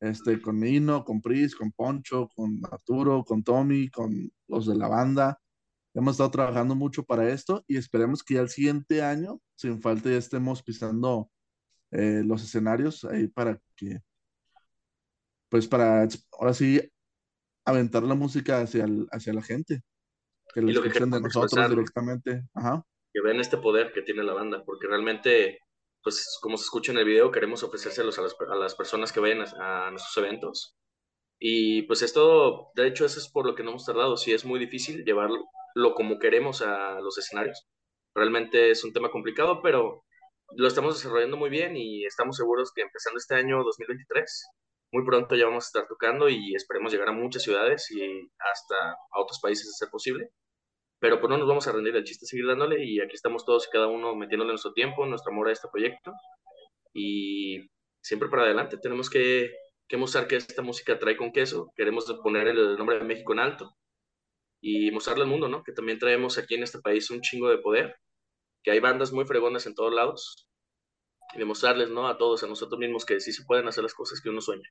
Speaker 6: este, con Nino, con Pris, con Poncho, con Arturo, con Tommy, con los de la banda. Hemos estado trabajando mucho para esto y esperemos que ya el siguiente año, sin falta, ya estemos pisando eh, los escenarios ahí para que, pues para, ahora sí, aventar la música hacia, el, hacia la gente, que la escuchen de nosotros directamente. Ajá
Speaker 7: que ven este poder que tiene la banda, porque realmente, pues como se escucha en el video, queremos ofrecérselos a las, a las personas que vayan a, a, nuestros eventos. Y pues esto, de hecho, eso es por lo que no hemos tardado. Sí, es muy difícil llevarlo como queremos a los escenarios. Realmente es un tema complicado, pero lo estamos desarrollando muy bien y estamos seguros que empezando este año 2023, muy pronto ya vamos a estar tocando y esperemos llegar a muchas ciudades y hasta a otros países de ser posible pero pues no nos vamos a rendir, el chiste seguir dándole y aquí estamos todos y cada uno metiéndole nuestro tiempo, nuestro amor a este proyecto y siempre para adelante tenemos que, que mostrar que esta música trae con queso, queremos poner el nombre de México en alto y mostrarle al mundo, ¿no? Que también traemos aquí en este país un chingo de poder, que hay bandas muy fregonas en todos lados y demostrarles, ¿no? A todos, a nosotros mismos, que sí se pueden hacer las cosas que uno sueña.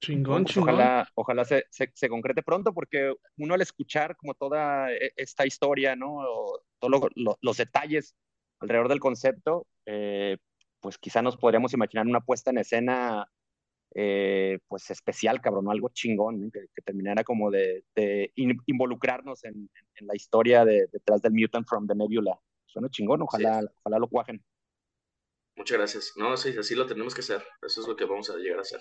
Speaker 2: Chingón,
Speaker 3: pues
Speaker 2: chingón.
Speaker 3: Ojalá, ojalá se, se, se, concrete pronto, porque uno al escuchar como toda esta historia, ¿no? O todos lo, lo, los detalles alrededor del concepto, eh, pues quizá nos podríamos imaginar una puesta en escena, eh, pues especial, cabrón, ¿no? algo chingón, ¿no? que, que, terminara como de, de in, involucrarnos en, en, la historia de, detrás del Mutant from the Nebula. Suena chingón, ojalá, sí. ojalá lo cuajen.
Speaker 7: Muchas gracias. No, sí, así lo tenemos que hacer. Eso es lo que vamos a llegar a hacer.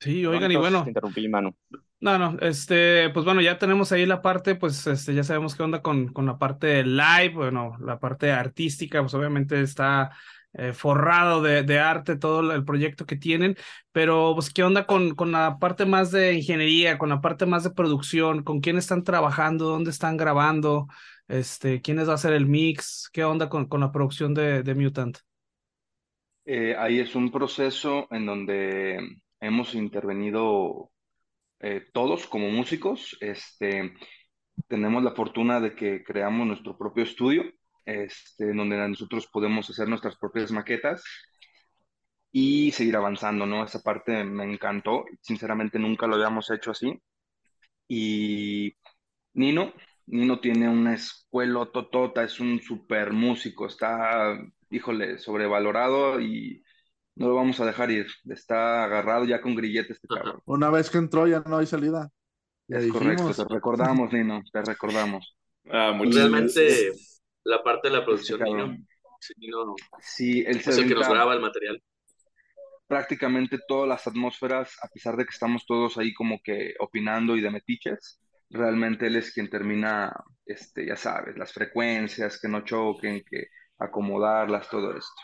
Speaker 2: Sí, oigan, y bueno.
Speaker 3: Te interrumpí, mano.
Speaker 2: No, no, este, pues bueno, ya tenemos ahí la parte, pues este, ya sabemos qué onda con, con la parte live, bueno, la parte artística, pues obviamente está eh, forrado de, de, arte todo el proyecto que tienen, pero pues qué onda con, con la parte más de ingeniería, con la parte más de producción, con quién están trabajando, dónde están grabando, Este, ¿quiénes va a hacer el mix? ¿Qué onda con, con la producción de, de Mutant?
Speaker 4: Eh, ahí es un proceso en donde hemos intervenido eh, todos como músicos. Este, tenemos la fortuna de que creamos nuestro propio estudio, este, donde nosotros podemos hacer nuestras propias maquetas y seguir avanzando, ¿no? Esa parte me encantó. Sinceramente nunca lo habíamos hecho así. Y Nino, Nino tiene una escuela totota, es un super músico, está, híjole, sobrevalorado y no lo vamos a dejar ir. Está agarrado ya con grilletes este cabrón.
Speaker 6: Una vez que entró ya no hay salida. Ya
Speaker 4: Es correcto,
Speaker 6: dijimos.
Speaker 4: te recordamos, Nino, te recordamos.
Speaker 5: Ah,
Speaker 7: Realmente,
Speaker 5: gracias.
Speaker 7: la parte de la producción,
Speaker 4: Este
Speaker 7: Nino, sí, Nino
Speaker 4: Sí, él se
Speaker 7: es el que nos graba el material.
Speaker 4: prácticamente todas las atmósferas, a pesar de que estamos todos ahí como que opinando y de metiches, realmente él es quien termina, este, ya sabes, las frecuencias, que no choquen, que acomodarlas, todo esto.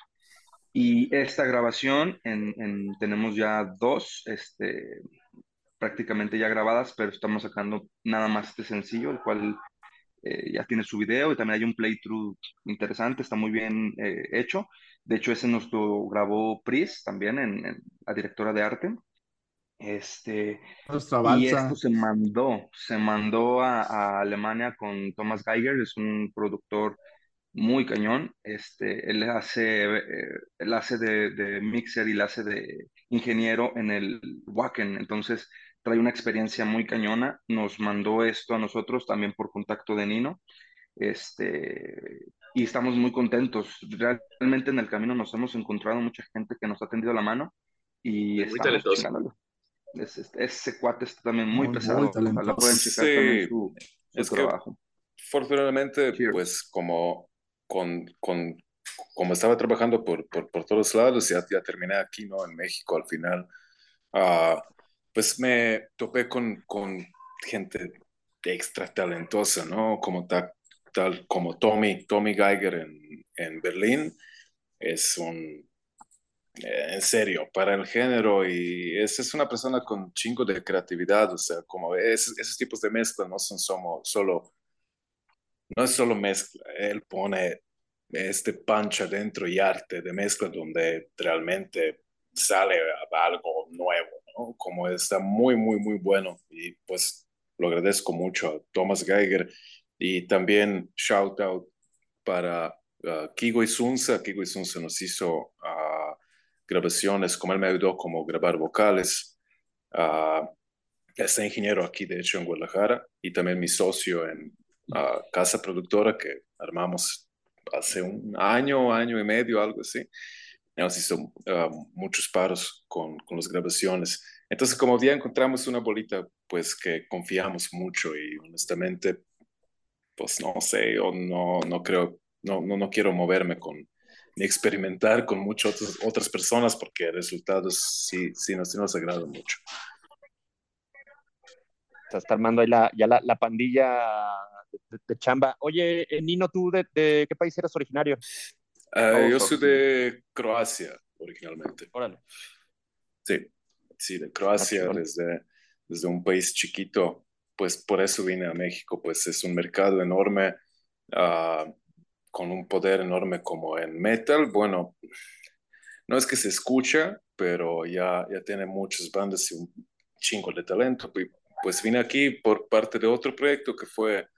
Speaker 4: Y esta grabación, en, en- tenemos ya dos, este, prácticamente ya grabadas, pero estamos sacando nada más este sencillo, el cual eh, ya tiene su video y también hay un playthrough interesante, está muy bien eh, hecho. De hecho, ese nos lo grabó Pris también, en, en la directora de arte. Este, y esto se mandó, se mandó a, a Alemania con Thomas Geiger, es un productor muy cañón. Este, él hace, eh, él hace de, de mixer y él hace de ingeniero en el Wacken, entonces trae una experiencia muy cañona. Nos mandó esto a nosotros también por contacto de Nino. Este, y estamos muy contentos. Realmente en el camino nos hemos encontrado mucha gente que nos ha tendido la mano y
Speaker 7: Muy
Speaker 4: estamos. Es- es- ese cuate está también muy,
Speaker 6: Muy, muy
Speaker 4: pesado.
Speaker 6: talentoso.
Speaker 4: Ojalá puedan checar
Speaker 5: Sí,
Speaker 4: también su, su
Speaker 5: es que-
Speaker 4: trabajo.
Speaker 5: Afortunadamente,
Speaker 4: Cheers.
Speaker 5: pues como, con, con, como estaba trabajando por, por, por todos lados, ya, ya terminé aquí, ¿no? En México al final, ah, pues me topé con, con gente extra talentosa, ¿no? Como ta- tal, como Tommy, Tommy Geiger en, en Berlín, es un, eh, en serio, para el género y es, es una persona con chingo de creatividad, o sea, como es- esos tipos de mezcla no son somo- solo no es solo mezcla, él pone este punch adentro y arte de mezcla donde realmente sale algo nuevo, ¿no? Como está muy, muy, muy bueno y pues lo agradezco mucho a Thomas Geiger y también shout out para uh, Kigo Isunza. Kigo Isunza nos hizo uh, grabaciones, como él me ayudó como grabar vocales. Uh, está ingeniero aquí, de hecho, en Guadalajara y también mi socio en uh, casa productora que armamos hace un año, año y medio, algo así. Nos hizo uh, muchos paros con, con las grabaciones. Entonces, como ya encontramos una bolita, pues que confiamos mucho y honestamente, pues no sé, yo no, no creo, no, no, no quiero moverme con, ni experimentar con muchas otras, personas porque el resultado sí, sí, nos, sí nos agrada mucho.
Speaker 3: Está armando ahí la, ya la, la pandilla de, de, chamba. Oye, eh, Nino, ¿tú de, de, qué país eres originario?
Speaker 5: Uh, yo soy de Croacia, originalmente.
Speaker 3: Órale.
Speaker 5: Sí, sí, de Croacia,
Speaker 3: Ah,
Speaker 5: desde, desde un país chiquito, pues por eso vine a México, pues es un mercado enorme, uh, con un poder enorme como en metal. Bueno, no es que se escucha, pero ya, ya tiene muchas bandas y un chingo de talento. Pues vine aquí por parte de otro proyecto que fue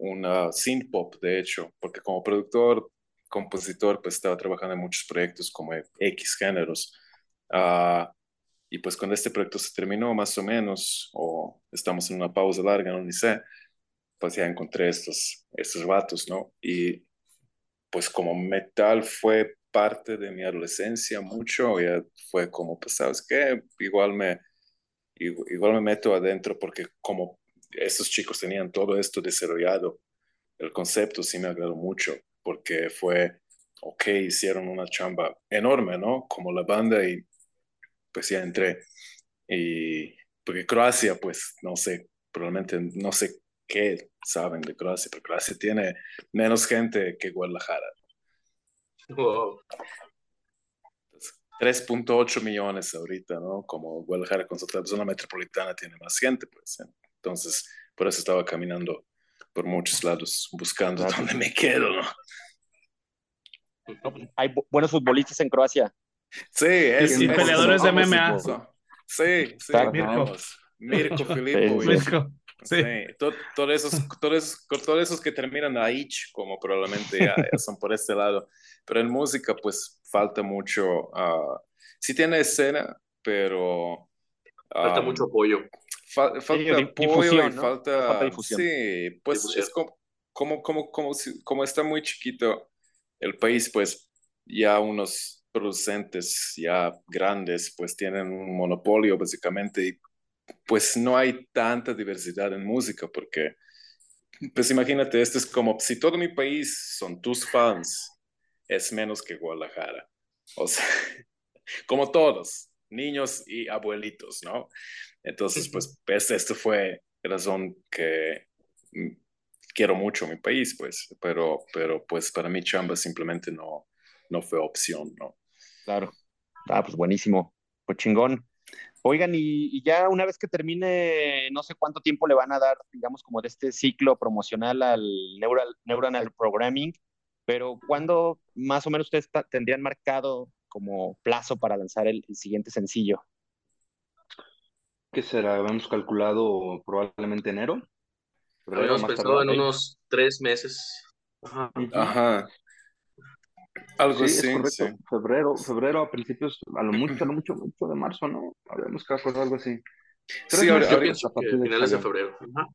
Speaker 5: una synth pop, de hecho, porque como productor, compositor, pues estaba trabajando en muchos proyectos como X géneros. Uh, y pues cuando este proyecto se terminó más o menos, o estamos en una pausa larga, no ni sé, pues ya encontré estos, estos vatos, ¿no? Y pues como metal fue parte de mi adolescencia mucho, ya fue como, pues, ¿sabes qué? Igual me, igual me meto adentro porque como estos chicos tenían todo esto desarrollado, el concepto sí me agradó mucho porque fue, ok, hicieron una chamba enorme, ¿no? Como la banda y pues ya entré. Y porque Croacia, pues no sé, probablemente no sé qué saben de Croacia, pero Croacia tiene menos gente que Guadalajara.
Speaker 7: Wow.
Speaker 5: 3.8 millones ahorita, ¿no? Como Guadalajara con su zona metropolitana tiene más gente, pues. Entonces, por eso estaba caminando por muchos lados buscando dónde me quedo, ¿no?
Speaker 3: Hay bu- buenos futbolistas en Croacia.
Speaker 5: Sí, es,
Speaker 2: y
Speaker 5: es-
Speaker 2: peleadores de MMA.
Speaker 5: Sí, sí. Mirko
Speaker 3: Sí,
Speaker 5: Filipovic.
Speaker 3: sí.
Speaker 2: Mirko, sí.
Speaker 5: Sí, to- todos esos, todos esos, todos esos que terminan a ich, como probablemente ya, ya son por este lado. Pero en música, pues falta mucho. ah, sí tiene escena, pero.
Speaker 7: Falta
Speaker 5: ah,
Speaker 7: mucho apoyo.
Speaker 5: Fal- falta
Speaker 3: di-
Speaker 5: apoyo
Speaker 3: difusión,
Speaker 5: y
Speaker 3: ¿no?
Speaker 5: falta.
Speaker 3: Falta difusión.
Speaker 5: Sí, pues
Speaker 7: Difusión.
Speaker 5: es como, como, como, como, si- como está muy chiquito el país, pues ya unos producentes ya grandes, pues tienen un monopolio básicamente y pues no hay tanta diversidad en música porque, pues imagínate, esto es como si todo mi país son tus fans, es menos que Guadalajara. O sea, [LAUGHS] como todos, niños y abuelitos, ¿no? Entonces, pues, pues esto fue razón que mm, quiero mucho mi país, pues, pero, pero pues para mí chamba simplemente no, no fue opción, ¿no?
Speaker 3: Claro. Ah, pues buenísimo. Pues chingón. Oigan, y, y ya una vez que termine, no sé cuánto tiempo le van a dar, digamos, como de este ciclo promocional al Neural, Neuronal Programming, pero ¿cuándo más o menos ustedes tendrían marcado como plazo para lanzar el, el siguiente sencillo?
Speaker 4: ¿Qué será? Habíamos calculado probablemente enero.
Speaker 7: Habíamos pensado en unos tres meses. Ajá.
Speaker 5: Ajá. Algo
Speaker 4: Sí, es
Speaker 5: así,
Speaker 4: correcto.
Speaker 5: sí.
Speaker 4: Febrero, febrero a principios, a lo mucho, a lo mucho, mucho de marzo, ¿no? Habíamos calculado algo así. Tres
Speaker 5: Sí, ahora-
Speaker 7: Yo
Speaker 5: ahorita-
Speaker 7: pienso
Speaker 4: a
Speaker 7: que
Speaker 4: de
Speaker 7: finales de
Speaker 4: febrero.
Speaker 7: Ajá.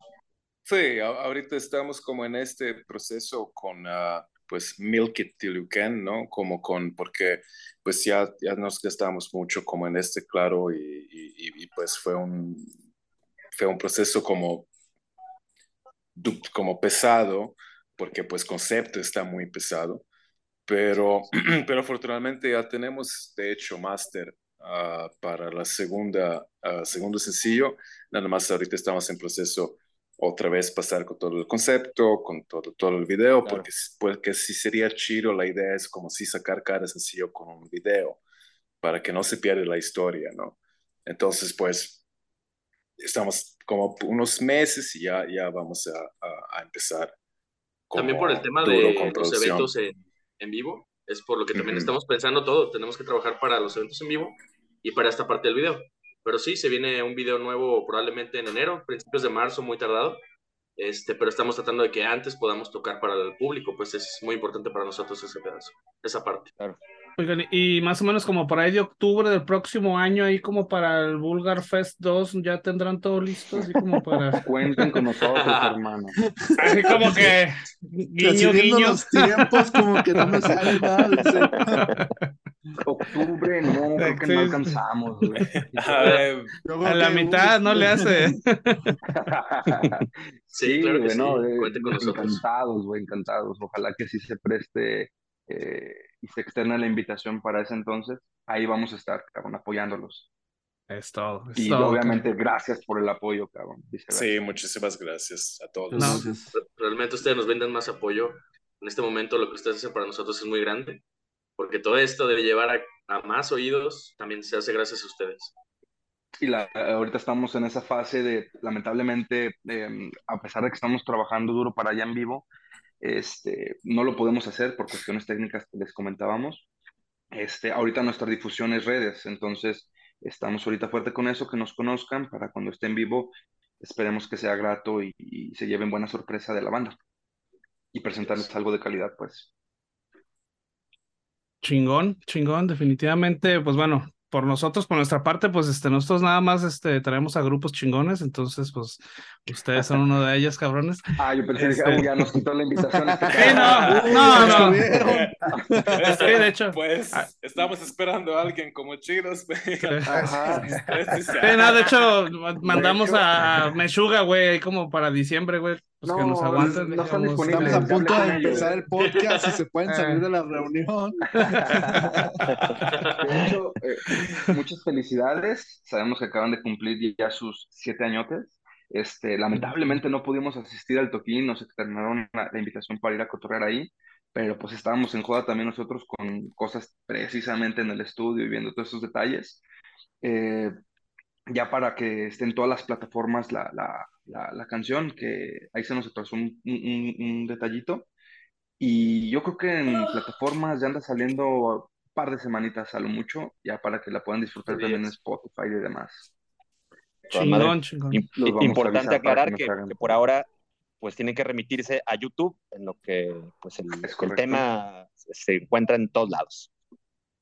Speaker 5: Sí, ahorita estamos como en este proceso con, ah, pues, Milk It Till You Can, ¿no? Como con, porque pues ya, ya nos gastamos mucho como en este, claro, y, y- y- pues fue un, fue un proceso como, como pesado, porque pues concepto está muy pesado, pero, [CLEARS THROAT] pero afortunadamente ya tenemos, de hecho, máster ah, para la segunda, ah, segundo sencillo, nada más ahorita estamos en proceso otra vez pasar con todo el concepto, con todo, todo el video,
Speaker 3: Claro.
Speaker 5: porque, porque si sería chido, la idea es como si sacar cada sencillo con un video, para que no se pierda la historia, ¿no? Entonces, pues, estamos como unos meses y ya, ya vamos a, a- a empezar.
Speaker 7: También por el tema de los eventos en, en vivo, es por lo que también
Speaker 5: Ujú.
Speaker 7: estamos pensando todo. Tenemos que trabajar para los eventos en vivo y para esta parte del video. Pero sí, se viene un video nuevo probablemente en enero, principios de marzo, muy tardado. Este, pero estamos tratando de que antes podamos tocar para el público, pues es muy importante para nosotros ese pedazo, esa parte.
Speaker 2: Oigan, y más o menos como por ahí de octubre del próximo año, ahí como para el Vulgar Fest 2, ya tendrán todo listo, así como para... [LAUGHS]
Speaker 4: Cuenten con nosotros, hermano.
Speaker 2: Así como que guiño, guiño.
Speaker 6: los tiempos, como que no me sale nada. [LAUGHS]
Speaker 4: Octubre, no, creo que
Speaker 2: Sí,
Speaker 4: no alcanzamos, güey. [LAUGHS]
Speaker 5: A ver,
Speaker 2: la
Speaker 6: que,
Speaker 2: mitad no le hace. [LAUGHS]
Speaker 7: Sí, claro que
Speaker 4: güey, no,
Speaker 7: sí,
Speaker 4: eh,
Speaker 7: cuenten con nosotros.
Speaker 4: Encantados, güey, encantados. Ojalá que sí se preste eh, y se externe la invitación para ese entonces. Ahí vamos a estar, cabrón, apoyándolos.
Speaker 2: Es todo, es
Speaker 4: Y
Speaker 2: todo,
Speaker 4: obviamente, gracias por el apoyo, cabrón.
Speaker 5: sí, muchísimas gracias a todos.
Speaker 2: No.
Speaker 7: Realmente ustedes nos brindan más apoyo. En este momento lo que ustedes hacen para nosotros es muy grande, porque todo esto de llevar a, a más oídos también se hace gracias a ustedes.
Speaker 4: Y la, ahorita estamos en esa fase de, lamentablemente, eh, a pesar de que estamos trabajando duro para allá en vivo, este, no lo podemos hacer por cuestiones técnicas que les comentábamos. Este, ahorita nuestra difusión es redes, entonces estamos ahorita fuerte con eso, que nos conozcan para cuando esté en vivo, esperemos que sea grato y, y se lleven buena sorpresa de la banda y presentarles algo de calidad, pues.
Speaker 2: Chingón, chingón, definitivamente, pues bueno, por nosotros, por nuestra parte, pues este, nosotros nada más este, traemos a grupos chingones, entonces, pues, ustedes son uno de ellos, cabrones.
Speaker 4: Ah, yo pensé
Speaker 2: Este-
Speaker 4: que "Uy, ya nos quitó la invitación. este [LAUGHS]
Speaker 2: Sí,
Speaker 4: cabrón".
Speaker 2: no, no, no.
Speaker 6: Estuvieron.
Speaker 2: Sí, de hecho.
Speaker 5: Pues
Speaker 2: Ah.
Speaker 5: estamos esperando a alguien como chidos.
Speaker 4: Ajá.
Speaker 2: Sí, no, de hecho, mandamos a Meshuga, güey, ahí como para diciembre, güey, pues que
Speaker 4: No,
Speaker 2: nos aguanten.
Speaker 4: no están
Speaker 2: digamos.
Speaker 4: disponibles.
Speaker 6: Estamos a punto de empezar el podcast y se pueden salir de la reunión. [LAUGHS]
Speaker 4: De hecho, eh, muchas felicidades. Sabemos que acaban de cumplir ya sus siete añotes. Este, lamentablemente no pudimos asistir al toquín, nos externaron la, la invitación para ir a cotorrear ahí, pero pues estábamos en joda también nosotros con cosas precisamente en el estudio y viendo todos esos detalles. Eh, ya para que estén todas las plataformas la, la, la, la canción, que ahí se nos atrasó un, un- un detallito. Y yo creo que en plataformas ya anda saliendo un par de semanitas a lo mucho, ya para que la puedan disfrutar también en Spotify y demás.
Speaker 2: Chingón, chingón.
Speaker 3: Importante
Speaker 4: que
Speaker 3: aclarar que, por ahora pues tienen que remitirse a YouTube, en lo que pues el, tema se encuentra en todos lados.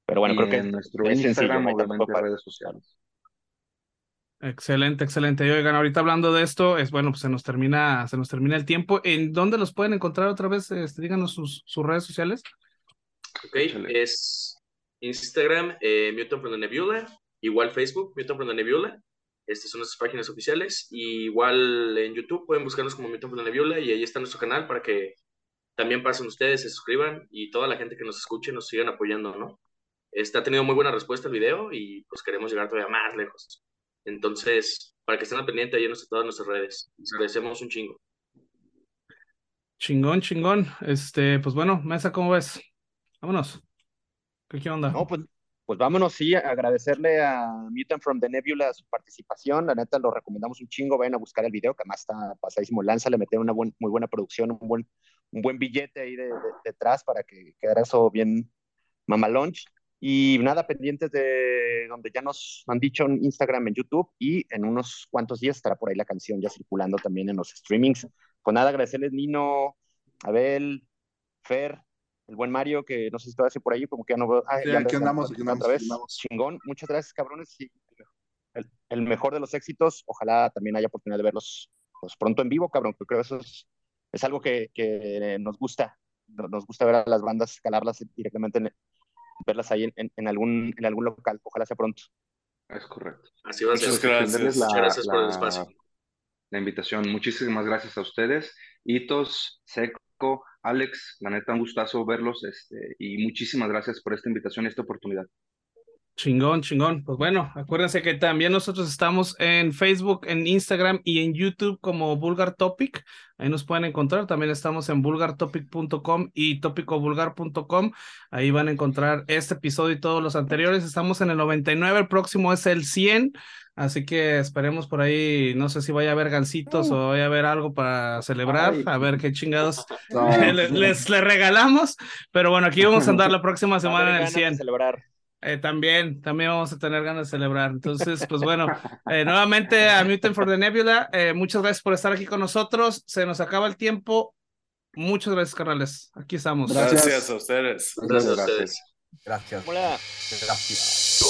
Speaker 3: Pero bueno,
Speaker 4: y
Speaker 3: creo que
Speaker 4: en nuestro
Speaker 3: es sencillo,
Speaker 4: Instagram.
Speaker 3: Y
Speaker 4: obviamente,
Speaker 3: para-
Speaker 4: redes sociales.
Speaker 2: Excelente, excelente. Y oigan, ahorita hablando de esto, es bueno, pues se nos termina, se nos termina el tiempo. ¿En dónde los pueden encontrar otra vez? Este, díganos sus, sus redes sociales.
Speaker 7: Ok, es Instagram, eh, Mutant from the Nebula, igual Facebook, Mutant from the Nebula. Estas son nuestras páginas oficiales. Y igual en YouTube pueden buscarnos como from the Nebula y ahí está nuestro canal para que también pasen ustedes, se suscriban y toda la gente que nos escuche nos sigan apoyando, ¿no? Este ha tenido muy buena respuesta el video y pues queremos llegar todavía más lejos. Entonces, para que estén al pendiente ahí en todas nuestras redes. Les agradecemos un chingo.
Speaker 2: Chingón, chingón. Este, pues bueno, Mesa, ¿cómo ves? Vámonos. ¿Qué, qué onda?
Speaker 3: No, pues, pues vámonos, sí, agradecerle a Mutant from the Nebula su participación. La neta, lo recomendamos un chingo. Vayan a buscar el video, que además está pasadísimo. Lanza, le metieron una buen- muy buena producción, un buen, un buen billete ahí de- de- detrás para que quedara eso bien mamalonch. Y nada, pendientes de donde ya nos han dicho en Instagram, en YouTube y en unos cuantos días estará por ahí la canción ya circulando también en los streamings. Pues nada, agradecerles Nino, Abel, Fer, el buen Mario, que no sé si está así por ahí, como que ya no veo. Ah,
Speaker 6: Sí,
Speaker 3: ya
Speaker 6: aquí andamos, aquí andamos,
Speaker 3: otra vez.
Speaker 6: aquí andamos.
Speaker 3: Chingón, muchas gracias, cabrones. y el, el mejor de los éxitos. Ojalá también haya oportunidad de verlos pues, pronto en vivo, cabrón, porque creo que eso es, es algo que, que nos gusta. No- Nos gusta ver a las bandas, calarlas directamente, en- verlas ahí en, en- en algún, en algún local. Ojalá sea pronto.
Speaker 4: Es correcto.
Speaker 7: Así va a ser.
Speaker 5: Muchas gracias.
Speaker 4: Extenderles
Speaker 7: Muchas gracias por el espacio.
Speaker 4: la invitación. Muchísimas gracias a ustedes. Hitos, Seco, Alex, la neta, un gustazo verlos este, y muchísimas gracias por esta invitación y esta oportunidad.
Speaker 2: Chingón, chingón. Pues bueno, acuérdense que también nosotros estamos en Facebook, en Instagram y en YouTube como Vulgar Topic. Ahí nos pueden encontrar. También estamos en vulgartopic.com y topicovulgar.com. Ahí van a encontrar este episodio y todos los anteriores. Estamos en el 99, el próximo es el 100. Así que esperemos por ahí, no sé si vaya a haber gancitos o vaya a haber algo para celebrar,
Speaker 4: Ay.
Speaker 2: a ver qué chingados
Speaker 6: No, [LAUGHS]
Speaker 2: les, les, les regalamos. Pero bueno, aquí vamos a andar la próxima [LAUGHS] semana en el
Speaker 3: ganas de
Speaker 2: 100.
Speaker 3: celebrar.
Speaker 2: Eh, también, también vamos a tener ganas de celebrar. Entonces, pues [LAUGHS] bueno, eh, nuevamente a Mutant for the Nebula, eh, muchas gracias por estar aquí con nosotros. Se nos acaba el tiempo. Muchas gracias, carnales. Aquí estamos.
Speaker 6: Gracias.
Speaker 5: Gracias a ustedes.
Speaker 7: Gracias a ustedes.
Speaker 1: Gracias.
Speaker 3: Hola.
Speaker 1: Gracias.